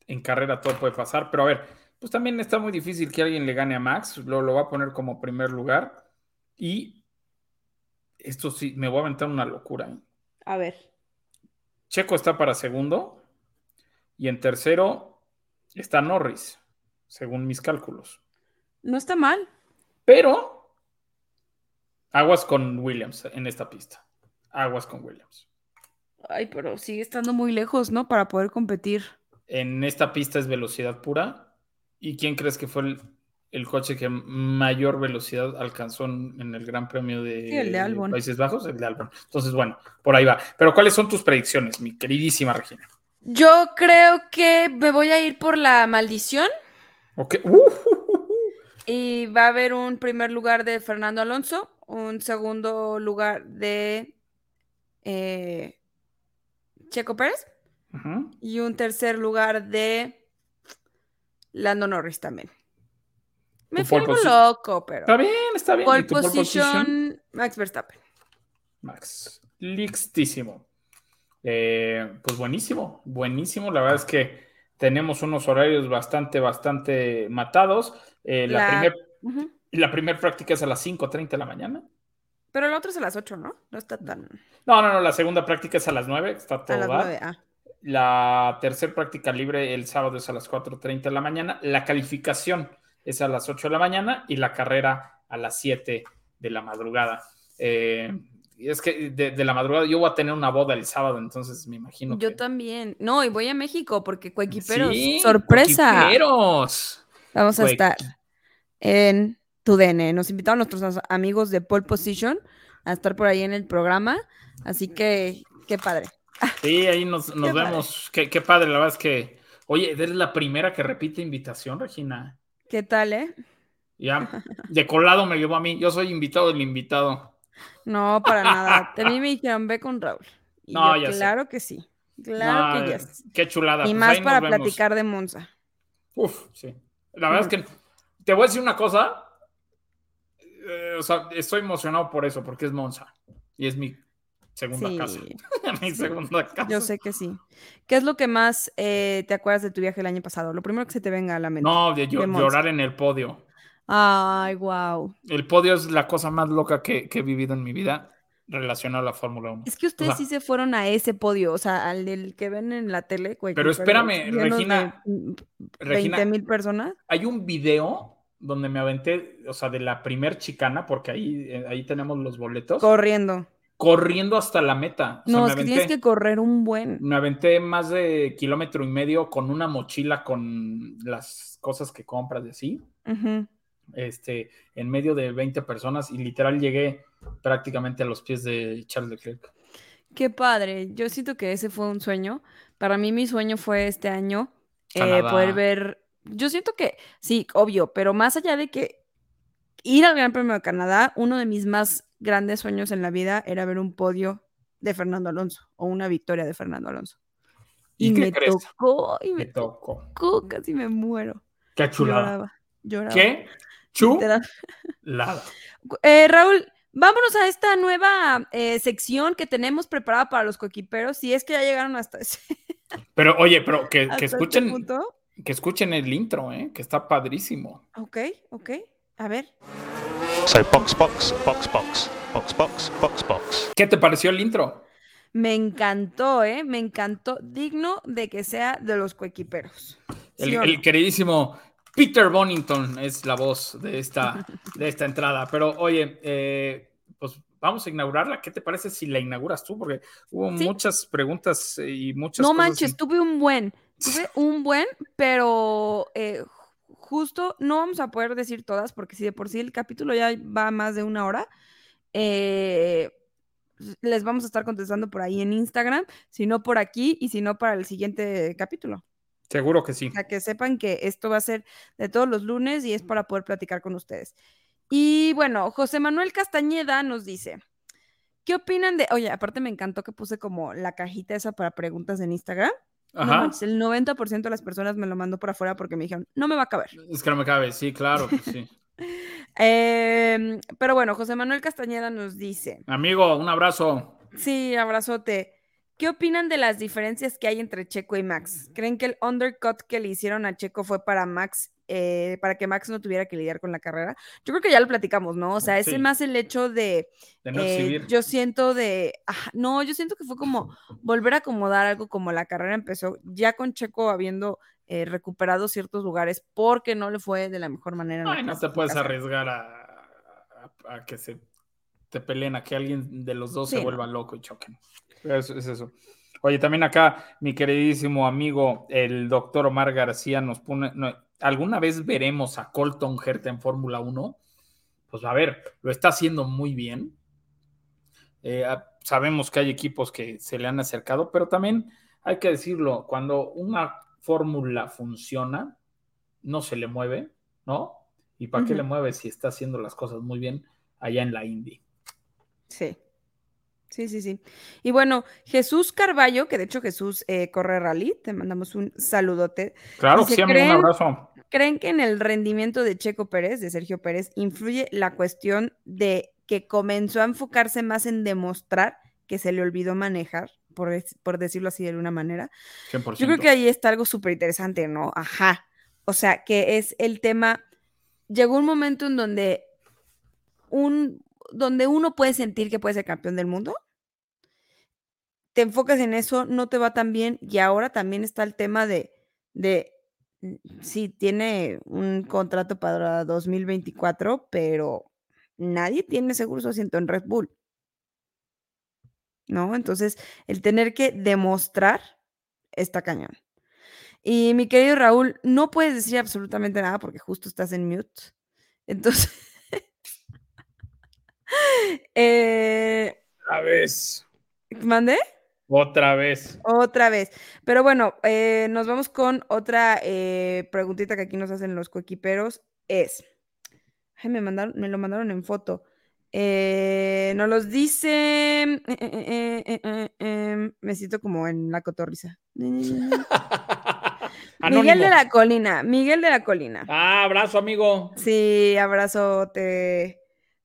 en carrera todo puede pasar, pero a ver, pues también está muy difícil que alguien le gane a Max, lo, lo va a poner como primer lugar y esto sí, me voy a aventar una locura. ¿eh? A ver. Checo está para segundo y en tercero está Norris, según mis cálculos. No está mal. Pero aguas con Williams en esta pista. Aguas con Williams. Ay, pero sigue estando muy lejos, ¿no? Para poder competir. En esta pista es velocidad pura. ¿Y quién crees que fue el, el coche que mayor velocidad alcanzó en, en el Gran Premio de, Sí, el de Albon. Países Bajos? El de Albon. Entonces, bueno, por ahí va. Pero ¿cuáles son tus predicciones, mi queridísima Regina? Yo creo que me voy a ir por la maldición Ok. Uh, y va a haber un primer lugar de Fernando Alonso, un segundo lugar de eh, Checo Pérez y un tercer lugar de Lando Norris también. Me fui algo loco, pero Está bien, está bien. pole ¿Y tu pole position, Max Verstappen. Max. Listísimo. Eh, pues buenísimo, buenísimo. La verdad es que tenemos unos horarios bastante, bastante matados. Eh, la La- primer- Ujú. la primera práctica es a las 5.30 de la mañana. Pero el otro es a las 8, ¿no? No está tan No, no, no, la segunda práctica es a las 9, está a todo las dar. 9. Ah. La tercera práctica libre el sábado es a las 4.30 de la mañana. La calificación es a las 8 de la mañana y la carrera a las 7 de la madrugada. Eh, es que de, de la madrugada yo voy a tener una boda el sábado, entonces me imagino Yo que... también. No, y voy a México porque Cuequiperos, Sí, sorpresa. coquiperos. Vamos a Cuequi- estar en tu DN. Nos invitaron nuestros amigos de Pole Position a estar por ahí en el programa. Así que, qué padre. Sí, ahí nos, nos Qué vemos. Qué, qué padre, la verdad es que. Oye, eres la primera que repite invitación, Regina. ¿Qué tal, eh? Ya, de colado me llevó a mí. Yo soy invitado del invitado. No, para nada. A mí me dijeron, ve con Raúl. Y No, yo, ya sé. claro que sí. Claro No, que eh, yes. Qué chulada. Y pues más para platicar de Monza. Uf, sí. La verdad es que te voy a decir una cosa. O sea, estoy emocionado por eso, porque es Monza. Y es mi segunda Sí, casa. mi segunda casa. yo sé que sí. ¿Qué es lo que más eh, te acuerdas de tu viaje el año pasado? Lo primero que se te venga a la mente. No, de llorar en el podio. Ay, wow. El podio es la cosa más loca que, que he vivido en mi vida relacionada a la Fórmula 1. Es que ustedes sea, sí se fueron a ese podio, o sea, al del que ven en la tele. Pero espérame, Regina, Regina, 20 mil personas. hay un video donde me aventé, o sea, de la primer chicana, porque ahí, eh, ahí tenemos los boletos, Corriendo. corriendo hasta la meta. O No, es que tienes que correr un buen. me aventé más de kilómetro y medio con una mochila con las cosas que compras y así, este, en medio de 20 personas y literal llegué prácticamente a los pies de Charles Leclerc. Qué padre. Yo siento que ese fue un sueño. Para mí mi sueño fue este año eh, poder ver. Yo siento que sí, obvio, pero más allá de que ir al Gran Premio de Canadá, uno de mis más grandes sueños en la vida era ver un podio de Fernando Alonso o una victoria de Fernando Alonso. ¿Y me crees? tocó, y me Me tocó. tocó, casi me muero. Qué chulada. Lloraba, lloraba. ¿Qué? Chu. literal. Lada. Eh, Raúl, vámonos a esta nueva eh, sección que tenemos preparada para los coequiperos. Si es que ya llegaron hasta ese, Pero oye, pero que, que este escuchen, punto. Que escuchen el intro, ¿eh? que está padrísimo. Ok, ok. A ver. So box, box, box, box, box, box, box, box. ¿Qué te pareció el intro? Me encantó, ¿eh? Me encantó. Digno de que sea de los coequiperos. El, ¿Sí o el no? queridísimo Peter Bonington es la voz de esta, de esta entrada. Pero oye, eh, pues vamos a inaugurarla. ¿Qué te parece si la inauguras tú? Porque hubo Sí. muchas preguntas y muchas No cosas manches, en- tuve un buen. Tuve un buen, pero eh, ju- justo no vamos a poder decir todas, porque si de por sí el capítulo ya va más de una hora, eh, les vamos a estar contestando por ahí en Instagram, si no por aquí y si no para el siguiente capítulo. Seguro que sí. O sea, que sepan que esto va a ser de todos los lunes y es para poder platicar con ustedes. Y bueno, José Manuel Castañeda nos dice, ¿qué opinan de... Oye, aparte me encantó que puse como la cajita esa para preguntas en Instagram. No Ajá. manches, el 90% de las personas me lo mandó por afuera porque me dijeron, no me va a caber. Es que no me cabe, sí, claro, pues sí. Em, pero bueno, José Manuel Castañeda nos dice, Amigo, un abrazo. sí, abrazote. ¿Qué opinan de las diferencias que hay entre Checo y Max? ¿Creen que el undercut que le hicieron a Checo fue para Max, eh, para que Max no tuviera que lidiar con la carrera? Yo creo que ya lo platicamos, ¿no? O sea, ese Sí. más el hecho de, De no eh, exhibir. yo siento de, no, yo siento que fue como volver a acomodar algo como la carrera empezó ya con Checo habiendo eh, recuperado ciertos lugares porque no le fue de la mejor manera. Ay, no te puedes arriesgar a, a- a que se te peleen, a que alguien de los dos Sí, se vuelva loco y choquen. Eso, es eso. Oye, también acá mi queridísimo amigo, el doctor Omar García, nos pone, no, ¿alguna vez veremos a Colton Herta en Fórmula 1? Pues a ver, lo está haciendo muy bien. Eh, a- sabemos que hay equipos que se le han acercado, pero también hay que decirlo, cuando una fórmula funciona, no se le mueve, ¿no? ¿Y para qué le mueve si está haciendo las cosas muy bien allá en la Indy? Sí. Sí, sí, sí. Y bueno, Jesús Carballo, que de hecho Jesús eh, corre rally, te mandamos un saludote. Claro, Dice, sí, amigo, un ¿creen- abrazo. ¿Creen que en el rendimiento de Checo Pérez, de Sergio Pérez, influye la cuestión de que comenzó a enfocarse más en demostrar que se le olvidó manejar, por, por decirlo así de alguna manera? 100%. Yo creo que ahí está algo súper interesante, ¿no? Ajá. O sea, que es el tema. Llegó un momento en donde un donde uno puede sentir que puede ser campeón del mundo. Te enfocas en eso, no te va tan bien. Y ahora también está el tema de, de mm, tiene un contrato para 2024, pero nadie tiene seguro su asiento en Red Bull. ¿no? Entonces, el tener que demostrar está cañón. Y mi querido Raúl, no puedes decir absolutamente nada porque justo estás en mute. Entonces, eh, Otra vez. ¿mandé? Otra vez. Otra vez. Pero bueno, eh, nos vamos con otra eh, preguntita que aquí nos hacen los coequiperos. Es, ay, me, mandaron, me lo mandaron en foto. Eh, nos los dice, eh, me siento como en la cotorriza. Miguel de la Colina, Miguel de la Colina. Ah, abrazo, amigo. Sí, abrazo. ¿Te,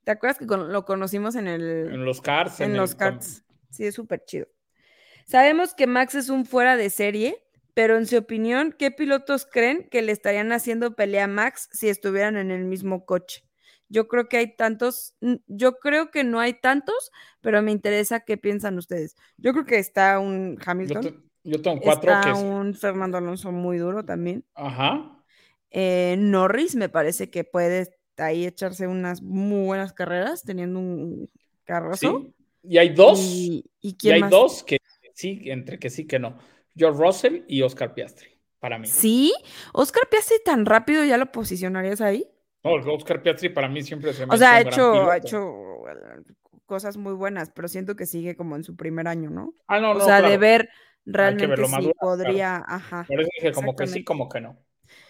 ¿te acuerdas que con- lo conocimos en el, En los cards. en el los. Sí, es súper chido. Sabemos que Max es un fuera de serie, pero en su opinión, ¿qué pilotos creen que le estarían haciendo pelea a Max si estuvieran en el mismo coche? Yo creo que hay tantos, yo creo que no hay tantos, pero me interesa qué piensan ustedes. Yo creo que está un Yo, Hamilton, te- yo tengo cuatro está que es- un Fernando Alonso muy duro también. Ajá. Eh, Norris me parece que puede ahí echarse unas muy buenas carreras teniendo un carrozo. Sí. Y hay dos. Y, y Y quién hay más? dos que sí, entre que sí que no. George Russell y Oscar Piastri, para mí. ¿Sí? ¿Oscar Piastri tan rápido ya lo posicionarías ahí? No, Oscar Piastri para mí siempre se me O sea, ha hecho, ha hecho eh, cosas muy buenas, pero siento que sigue como en su primer año, ¿no? Ah, no, o no, sea, de ver realmente si madurar, claro. podría, ajá. Por eso dije como que sí, como que no.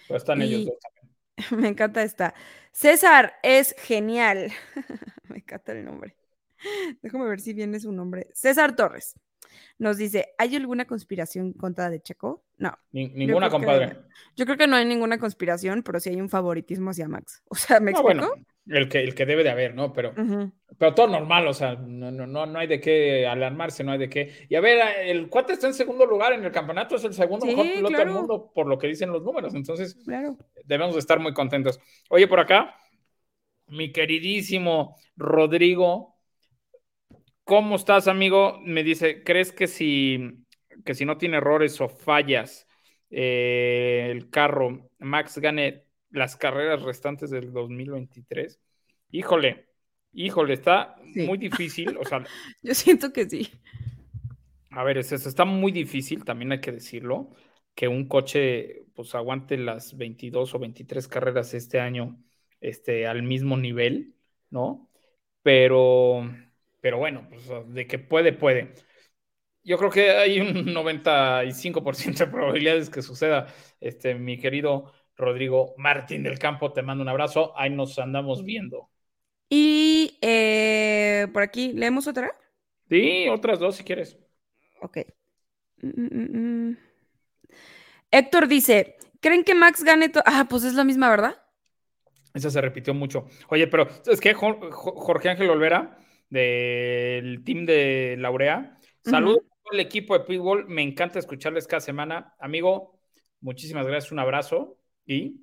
Pero están ellos Y- dos también. Me encanta esta. César es genial. Me encanta el nombre. Déjame ver si viene su nombre. César Torres nos dice: ¿Hay alguna conspiración contra de Checo? No. Ni- ninguna, compadre. Yo creo que no hay ninguna conspiración, pero sí hay un favoritismo hacia Max. O sea, ¿me No, explico? bueno, el que, el que debe de haber, ¿no? Pero, pero todo normal, o sea, no, no, no, no hay de qué alarmarse, no hay de qué. Y a ver, el cuate está en segundo lugar en el campeonato, es el segundo mejor piloto claro. del mundo, por lo que dicen los números. Entonces, Claro. debemos de estar muy contentos. Oye, por acá, mi queridísimo Rodrigo, ¿cómo estás, amigo? Me dice, ¿crees que si, que si no tiene errores o fallas eh, el carro, Max gane las carreras restantes del 2023? Híjole, híjole, está Sí. muy difícil, o sea, Yo siento que sí. a ver, es, es- está muy difícil, también hay que decirlo, que un coche pues aguante las 22 o 23 carreras este año este, al mismo nivel, ¿no? Pero, pero bueno, pues, de que puede, puede. Yo creo que hay un 95% de probabilidades que suceda, este, mi querido Rodrigo Martín del Campo, te mando un abrazo, ahí nos andamos viendo. Y eh, por aquí, ¿leemos otra? Sí, otras dos si quieres. Ok. Mm, mm, mm. Héctor dice: ¿Creen que Max gane? Ah, pues es la misma, ¿verdad? Esa se repitió mucho. Oye, pero es que Jorge Ángel Olvera, del team de Laurea, saludos Ujú. a todo el equipo de Pitbull. Me encanta escucharles cada semana. Amigo, muchísimas gracias, un abrazo y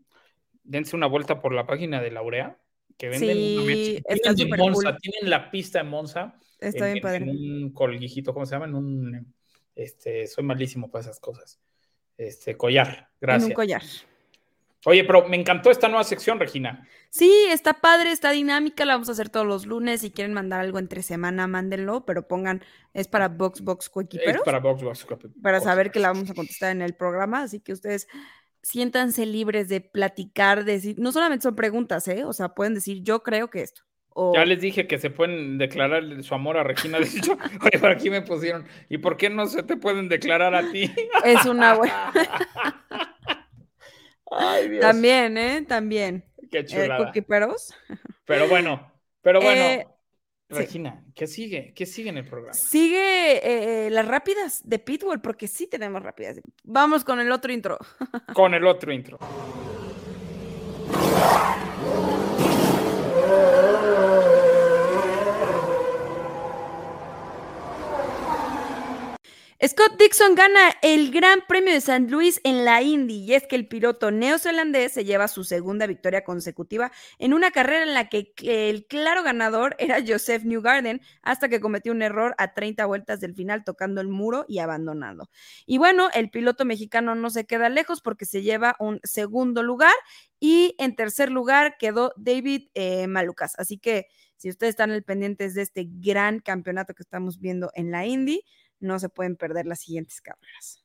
dense una vuelta por la página de Laurea, que venden Sí, está Tienen Monza, cool. tienen la pista en Monza. Está en, bien en- padre. en un colguijito, ¿cómo se llama? En un, este, soy malísimo para esas cosas. Este, collar, En un gracias. collar. Oye, pero me encantó esta nueva sección, Regina. Sí, está padre, está dinámica, la vamos a hacer todos los lunes. Si quieren mandar algo entre semana, mándenlo, pero pongan, es para Box Box Es para Box Box. para saber que la vamos a contestar en el programa. Así que ustedes siéntanse libres de platicar, de decir, no solamente son preguntas, ¿eh? O sea, pueden decir, yo creo que esto. O, Ya les dije que se pueden declarar su amor a Regina. De hecho, oye, por aquí me pusieron. ¿Y por qué no se te pueden declarar a ti? es una buena. Ay, Dios. También, ¿eh? También. Qué Eh, chulada. coequiperos. Pero bueno, pero bueno. Eh, sí. Regina, ¿qué sigue? ¿Qué sigue en el programa? Sigue eh, eh, las rápidas de Pitbull, porque sí tenemos rápidas. Vamos con el otro intro. Con el otro intro. Scott Dixon gana el Gran Premio de San Luis en la Indy y es que el piloto neozelandés se lleva su segunda victoria consecutiva en una carrera en la que el claro ganador era Joseph Newgarden hasta que cometió un error a 30 vueltas del final tocando el muro y abandonado. Y bueno, el piloto mexicano no se queda lejos porque se lleva un segundo lugar y en tercer lugar quedó David eh, Malucas. Así que si ustedes están al pendientes de este gran campeonato que estamos viendo en la Indy, no se pueden perder las siguientes carreras.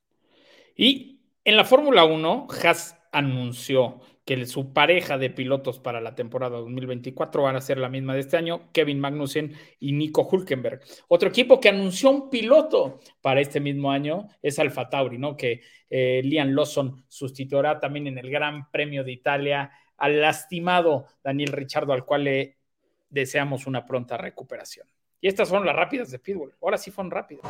Y en la Fórmula 1, Haas anunció que su pareja de pilotos para la temporada 2024 van a ser la misma de este año, Kevin Magnussen y Nico Hulkenberg. Otro equipo que anunció un piloto para este mismo año es Alfa Tauri, ¿no? Que eh, Liam Lawson sustituirá también en el Gran Premio de Italia al lastimado Daniel Richardo, al cual le deseamos una pronta recuperación. Y estas son las rápidas de Pitbull. Ahora sí fueron rápidas.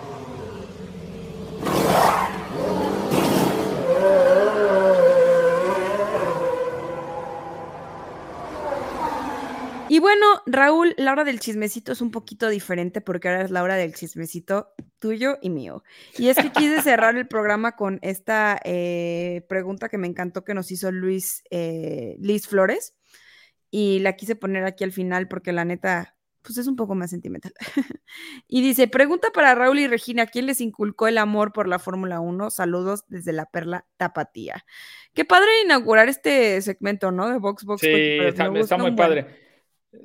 Y bueno, Raúl, la hora del chismecito es un poquito diferente porque ahora es la hora del chismecito tuyo y mío. Y es que quise cerrar el programa con esta eh, pregunta que me encantó que nos hizo Luis, eh, Liz Flores. Y la quise poner aquí al final porque la neta pues es un poco más sentimental. y dice, pregunta para Raúl y Regina, ¿quién les inculcó el amor por la Fórmula 1? Saludos desde la Perla Tapatía. Qué padre inaugurar este segmento, ¿no? De Vox. Sí, está, muy padre.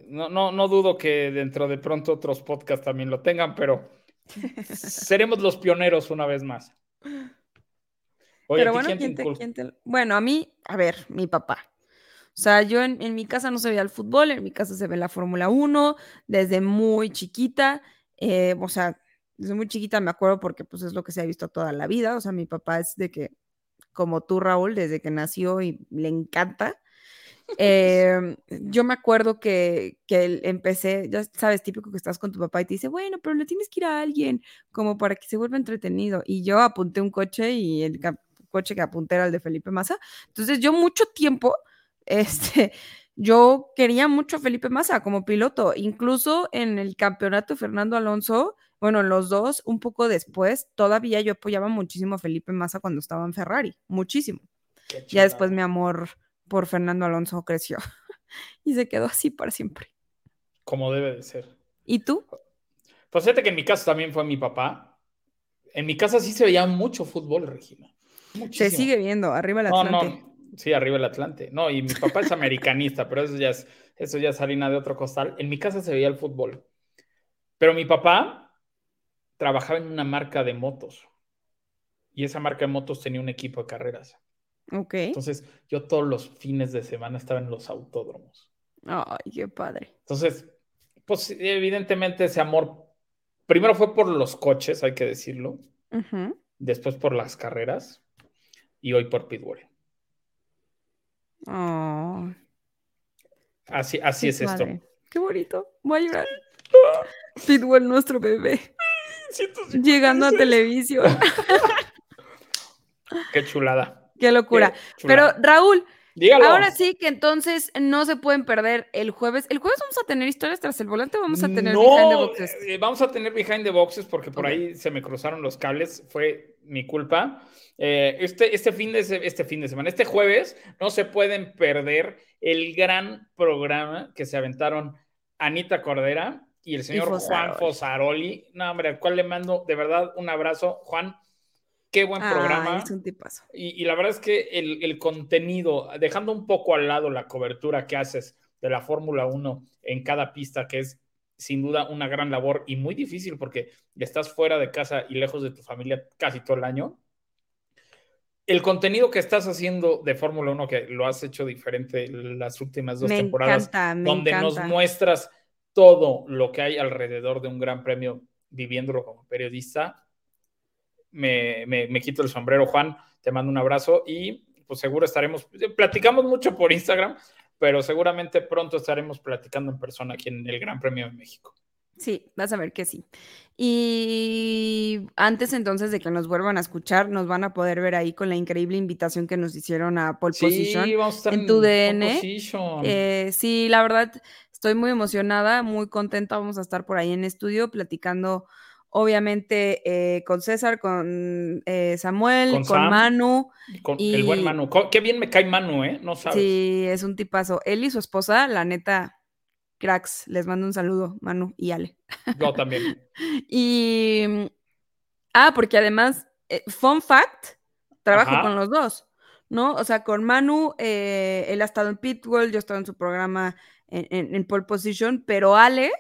No, no, no dudo que dentro de pronto otros podcasts también lo tengan, pero seremos los pioneros una vez más. Oye, pero bueno, ¿quién bueno, a mí, a ver, mi papá. O sea, yo en, mi casa no se veía el fútbol, en mi casa se ve la Fórmula 1 desde muy chiquita. Eh, o sea, desde muy chiquita me acuerdo porque pues es lo que se ha visto toda la vida. O sea, mi papá es de que, como tú, Raúl, desde que nació y le encanta. Em, yo me acuerdo que, que empecé, ya sabes, típico que estás con tu papá y te dice, bueno, pero le tienes que ir a alguien como para que se vuelva entretenido. Y yo apunté un coche y el coche que apunté era el de Felipe Massa. Entonces yo mucho tiempo este, yo quería mucho a Felipe Massa como piloto, incluso en el campeonato Fernando Alonso, bueno, los dos, un poco después, todavía yo apoyaba muchísimo a Felipe Massa cuando estaba en Ferrari, muchísimo. Ya después mi amor por Fernando Alonso creció y se quedó así para siempre. Como debe de ser. ¿Y tú? Pues fíjate que en mi caso también fue mi papá. En mi casa sí se veía mucho fútbol, Regina. Se sigue viendo, arriba el Atlante. Sí, arriba el Atlante. No, y mi papá es americanista, pero eso ya es, eso ya es harina de otro costal. En mi casa se veía el fútbol. Pero mi papá trabajaba en una marca de motos. Y esa marca de motos tenía un equipo de carreras. Ok. Entonces, yo todos los fines de semana estaba en los autódromos. Ay, qué padre. Entonces, pues evidentemente ese amor, primero fue por los coches, hay que decirlo. Después por las carreras. Y hoy por Pitbull. Oh. Así, así es esto. Qué bonito. Voy a llorar. Pitbull, nuestro bebé. Llegando a televisión. Qué chulada. Qué locura. Pero Raúl, Ahora sí que entonces no se pueden perder el jueves. El jueves vamos a tener historias tras el volante, vamos a tener behind the boxes. Eh, vamos a tener behind the boxes porque por ahí se me cruzaron los cables, fue mi culpa. Eh, este, este, fin de, este fin de semana, este jueves, no se pueden perder el gran programa que se aventaron Anita Cordera y el señor Juan Fosaroli. No, hombre, al cual le mando de verdad un abrazo. Juan, qué buen programa. Es un tipazo. Y, la verdad es que el, el, contenido, dejando un poco al lado la cobertura que haces de la Fórmula 1 en cada pista, que es sin duda una gran labor y muy difícil porque estás fuera de casa y lejos de tu familia casi todo el año el contenido que estás haciendo de Fórmula 1, que lo has hecho diferente las últimas dos temporadas, donde nos muestras todo lo que hay alrededor de un gran premio viviéndolo como periodista, me, me, quito el sombrero, Juan, te mando un abrazo y pues seguro estaremos, platicamos mucho por Instagram, pero seguramente pronto estaremos platicando en persona aquí en el Gran Premio de México. Sí, vas a ver que sí. Y antes entonces de que nos vuelvan a escuchar, nos van a poder ver ahí con la increíble invitación que nos hicieron a Pole Position en tu DN. Eh, sí, la verdad, estoy muy emocionada, muy contenta. Vamos a estar por ahí en estudio platicando obviamente eh, con César, con eh, Samuel, Con con, Sam. Manu. Con Y- el buen Manu. Qué bien me cae Manu, ¿eh? No sabes. Sí, es un tipazo. Él y su esposa, la neta, cracks. Les mando un saludo, Manu y Ale. Yo también. Y. mm, Ah, porque además, eh, fun fact, trabajo Ajá. con los dos, ¿no? O sea, con Manu, eh, él ha estado en Pitbull, yo he estado en su programa en, en- en Pole Position, pero Ale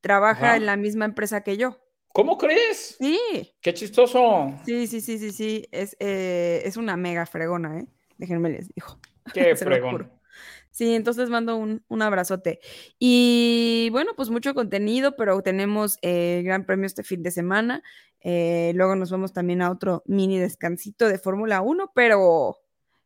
trabaja Ajá. en la misma empresa que yo. ¿Cómo crees? Sí, Qué chistoso. sí, sí, sí, sí, sí. Es, eh, es una mega fregona, ¿eh? Déjenme les digo. Qué fregón. Sí, entonces mando un, un abrazote. Y bueno, pues mucho contenido, pero tenemos eh, gran premio este fin de semana. Eh, luego nos vamos también a otro mini descansito de Fórmula 1, pero,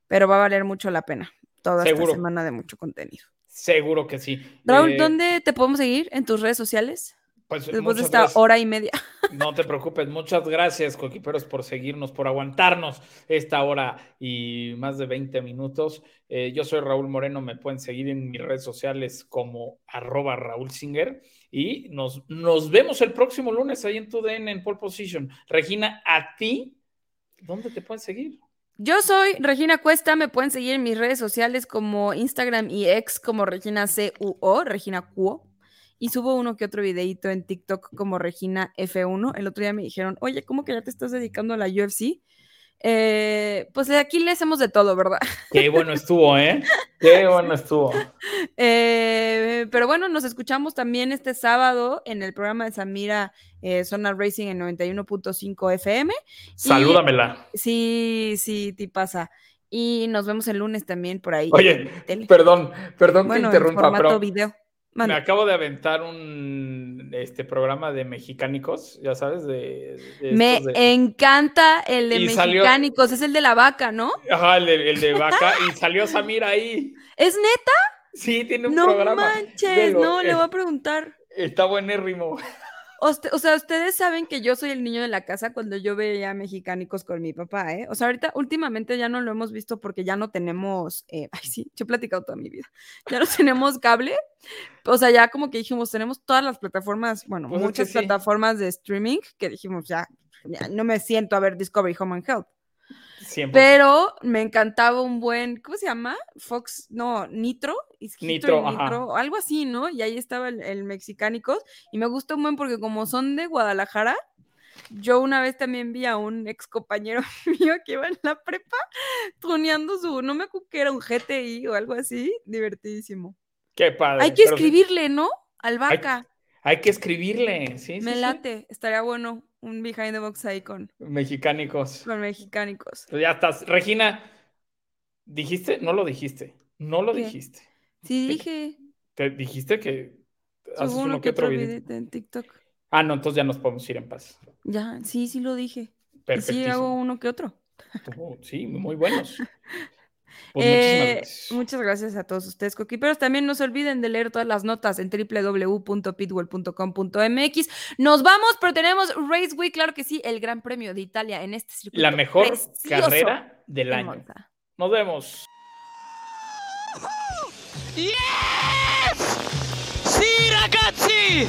pero va a valer mucho la pena. Toda Seguro. esta semana de mucho contenido. Seguro que sí. Raúl, Eh, ¿dónde te podemos seguir? ¿En tus redes sociales? Pues, Después de esta gracias. hora y media. No te preocupes, muchas gracias, Coquiperos, por seguirnos, por aguantarnos esta hora y más de 20 minutos. Eh, yo soy Raúl Moreno, me pueden seguir en mis redes sociales como arroba Raúl Singer y nos, nos vemos el próximo lunes ahí en tu DN en Pole Position. Regina, a ti, ¿dónde te pueden seguir? Yo soy Regina Cuesta, me pueden seguir en mis redes sociales como Instagram y ex como Regina CUO, Regina Cuo. Y subo uno que otro videito en TikTok como Regina F1. El otro día me dijeron, oye, ¿cómo que ya te estás dedicando a la UFC? Eh, pues de aquí le hacemos de todo, ¿verdad? Qué bueno estuvo, ¿eh? Qué bueno estuvo. Eh, pero bueno, nos escuchamos también este sábado en el programa de Samira eh, Zona Racing en 91.5 FM. Salúdamela. Sí, sí, te pasa. Y nos vemos el lunes también por ahí. Oye. Perdón, perdón bueno, que interrumpa, pero video. Me acabo de aventar un este programa de mexicánicos, ya sabes, de, de Me de- encanta el de Y salió- mexicánicos, es el de la vaca, ¿no? Ajá, el de, el de vaca y salió Samir ahí. ¿Es neta? Sí, tiene un No programa. manches, Velo, no, le eh, voy a preguntar. Está buenérrimo. O sea, ustedes saben que yo soy el niño de la casa cuando yo veía mexicánicos con mi papá, ¿eh? O sea, ahorita, últimamente ya no lo hemos visto porque ya no tenemos, eh, ay, sí, yo he platicado toda mi vida, ya no tenemos cable, o sea, ya como que dijimos, tenemos todas las plataformas, bueno, Pues muchas sí. plataformas de streaming que dijimos, ya, ya no me siento a ver Discovery Home and Health, Siempre. pero me encantaba un buen, ¿cómo se llama? Fox, no, Nitro, Nitro, ajá. Nitro, algo así, ¿no? Y ahí estaba el, el Mexicánicos y me gustó un buen porque como son de Guadalajara, yo una vez también vi a un ex compañero mío que iba en la prepa tuneando su, no me acuerdo que era un GTI o algo así, divertidísimo. Qué padre. Hay que sí, escribirle, ¿no? Al Hay- vaca. Hay que escribirle, sí. me sí, sí. late, estaría bueno un behind the box ahí con, Mexicánicos. con Mexicánicos. Pues ya estás. Regina, ¿dijiste? No lo dijiste. No lo ¿Qué? dijiste. Sí, dije, Te dijiste que haces uno que otro video. en TikTok. Ah, no, entonces ya nos podemos ir en paz. Ya, sí, sí lo dije. Y sí, Perfectísimo. hago uno que otro. Oh, sí, muy buenos. Pues Eh, gracias. muchas gracias a todos ustedes, coquiperos. También no se olviden de leer todas las notas en www.pitbull.com.mx. Nos vamos, pero tenemos Race Week, claro que sí, el Gran Premio de Italia en este circuito. La mejor carrera del año. Monza. Nos vemos. Yes! Sì, ragazzi!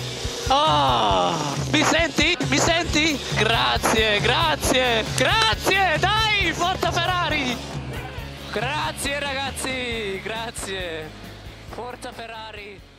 Oh, mi senti? Mi senti? Grazie, grazie, grazie! Dai, forza Ferrari! Grazie ragazzi, grazie! Forza Ferrari!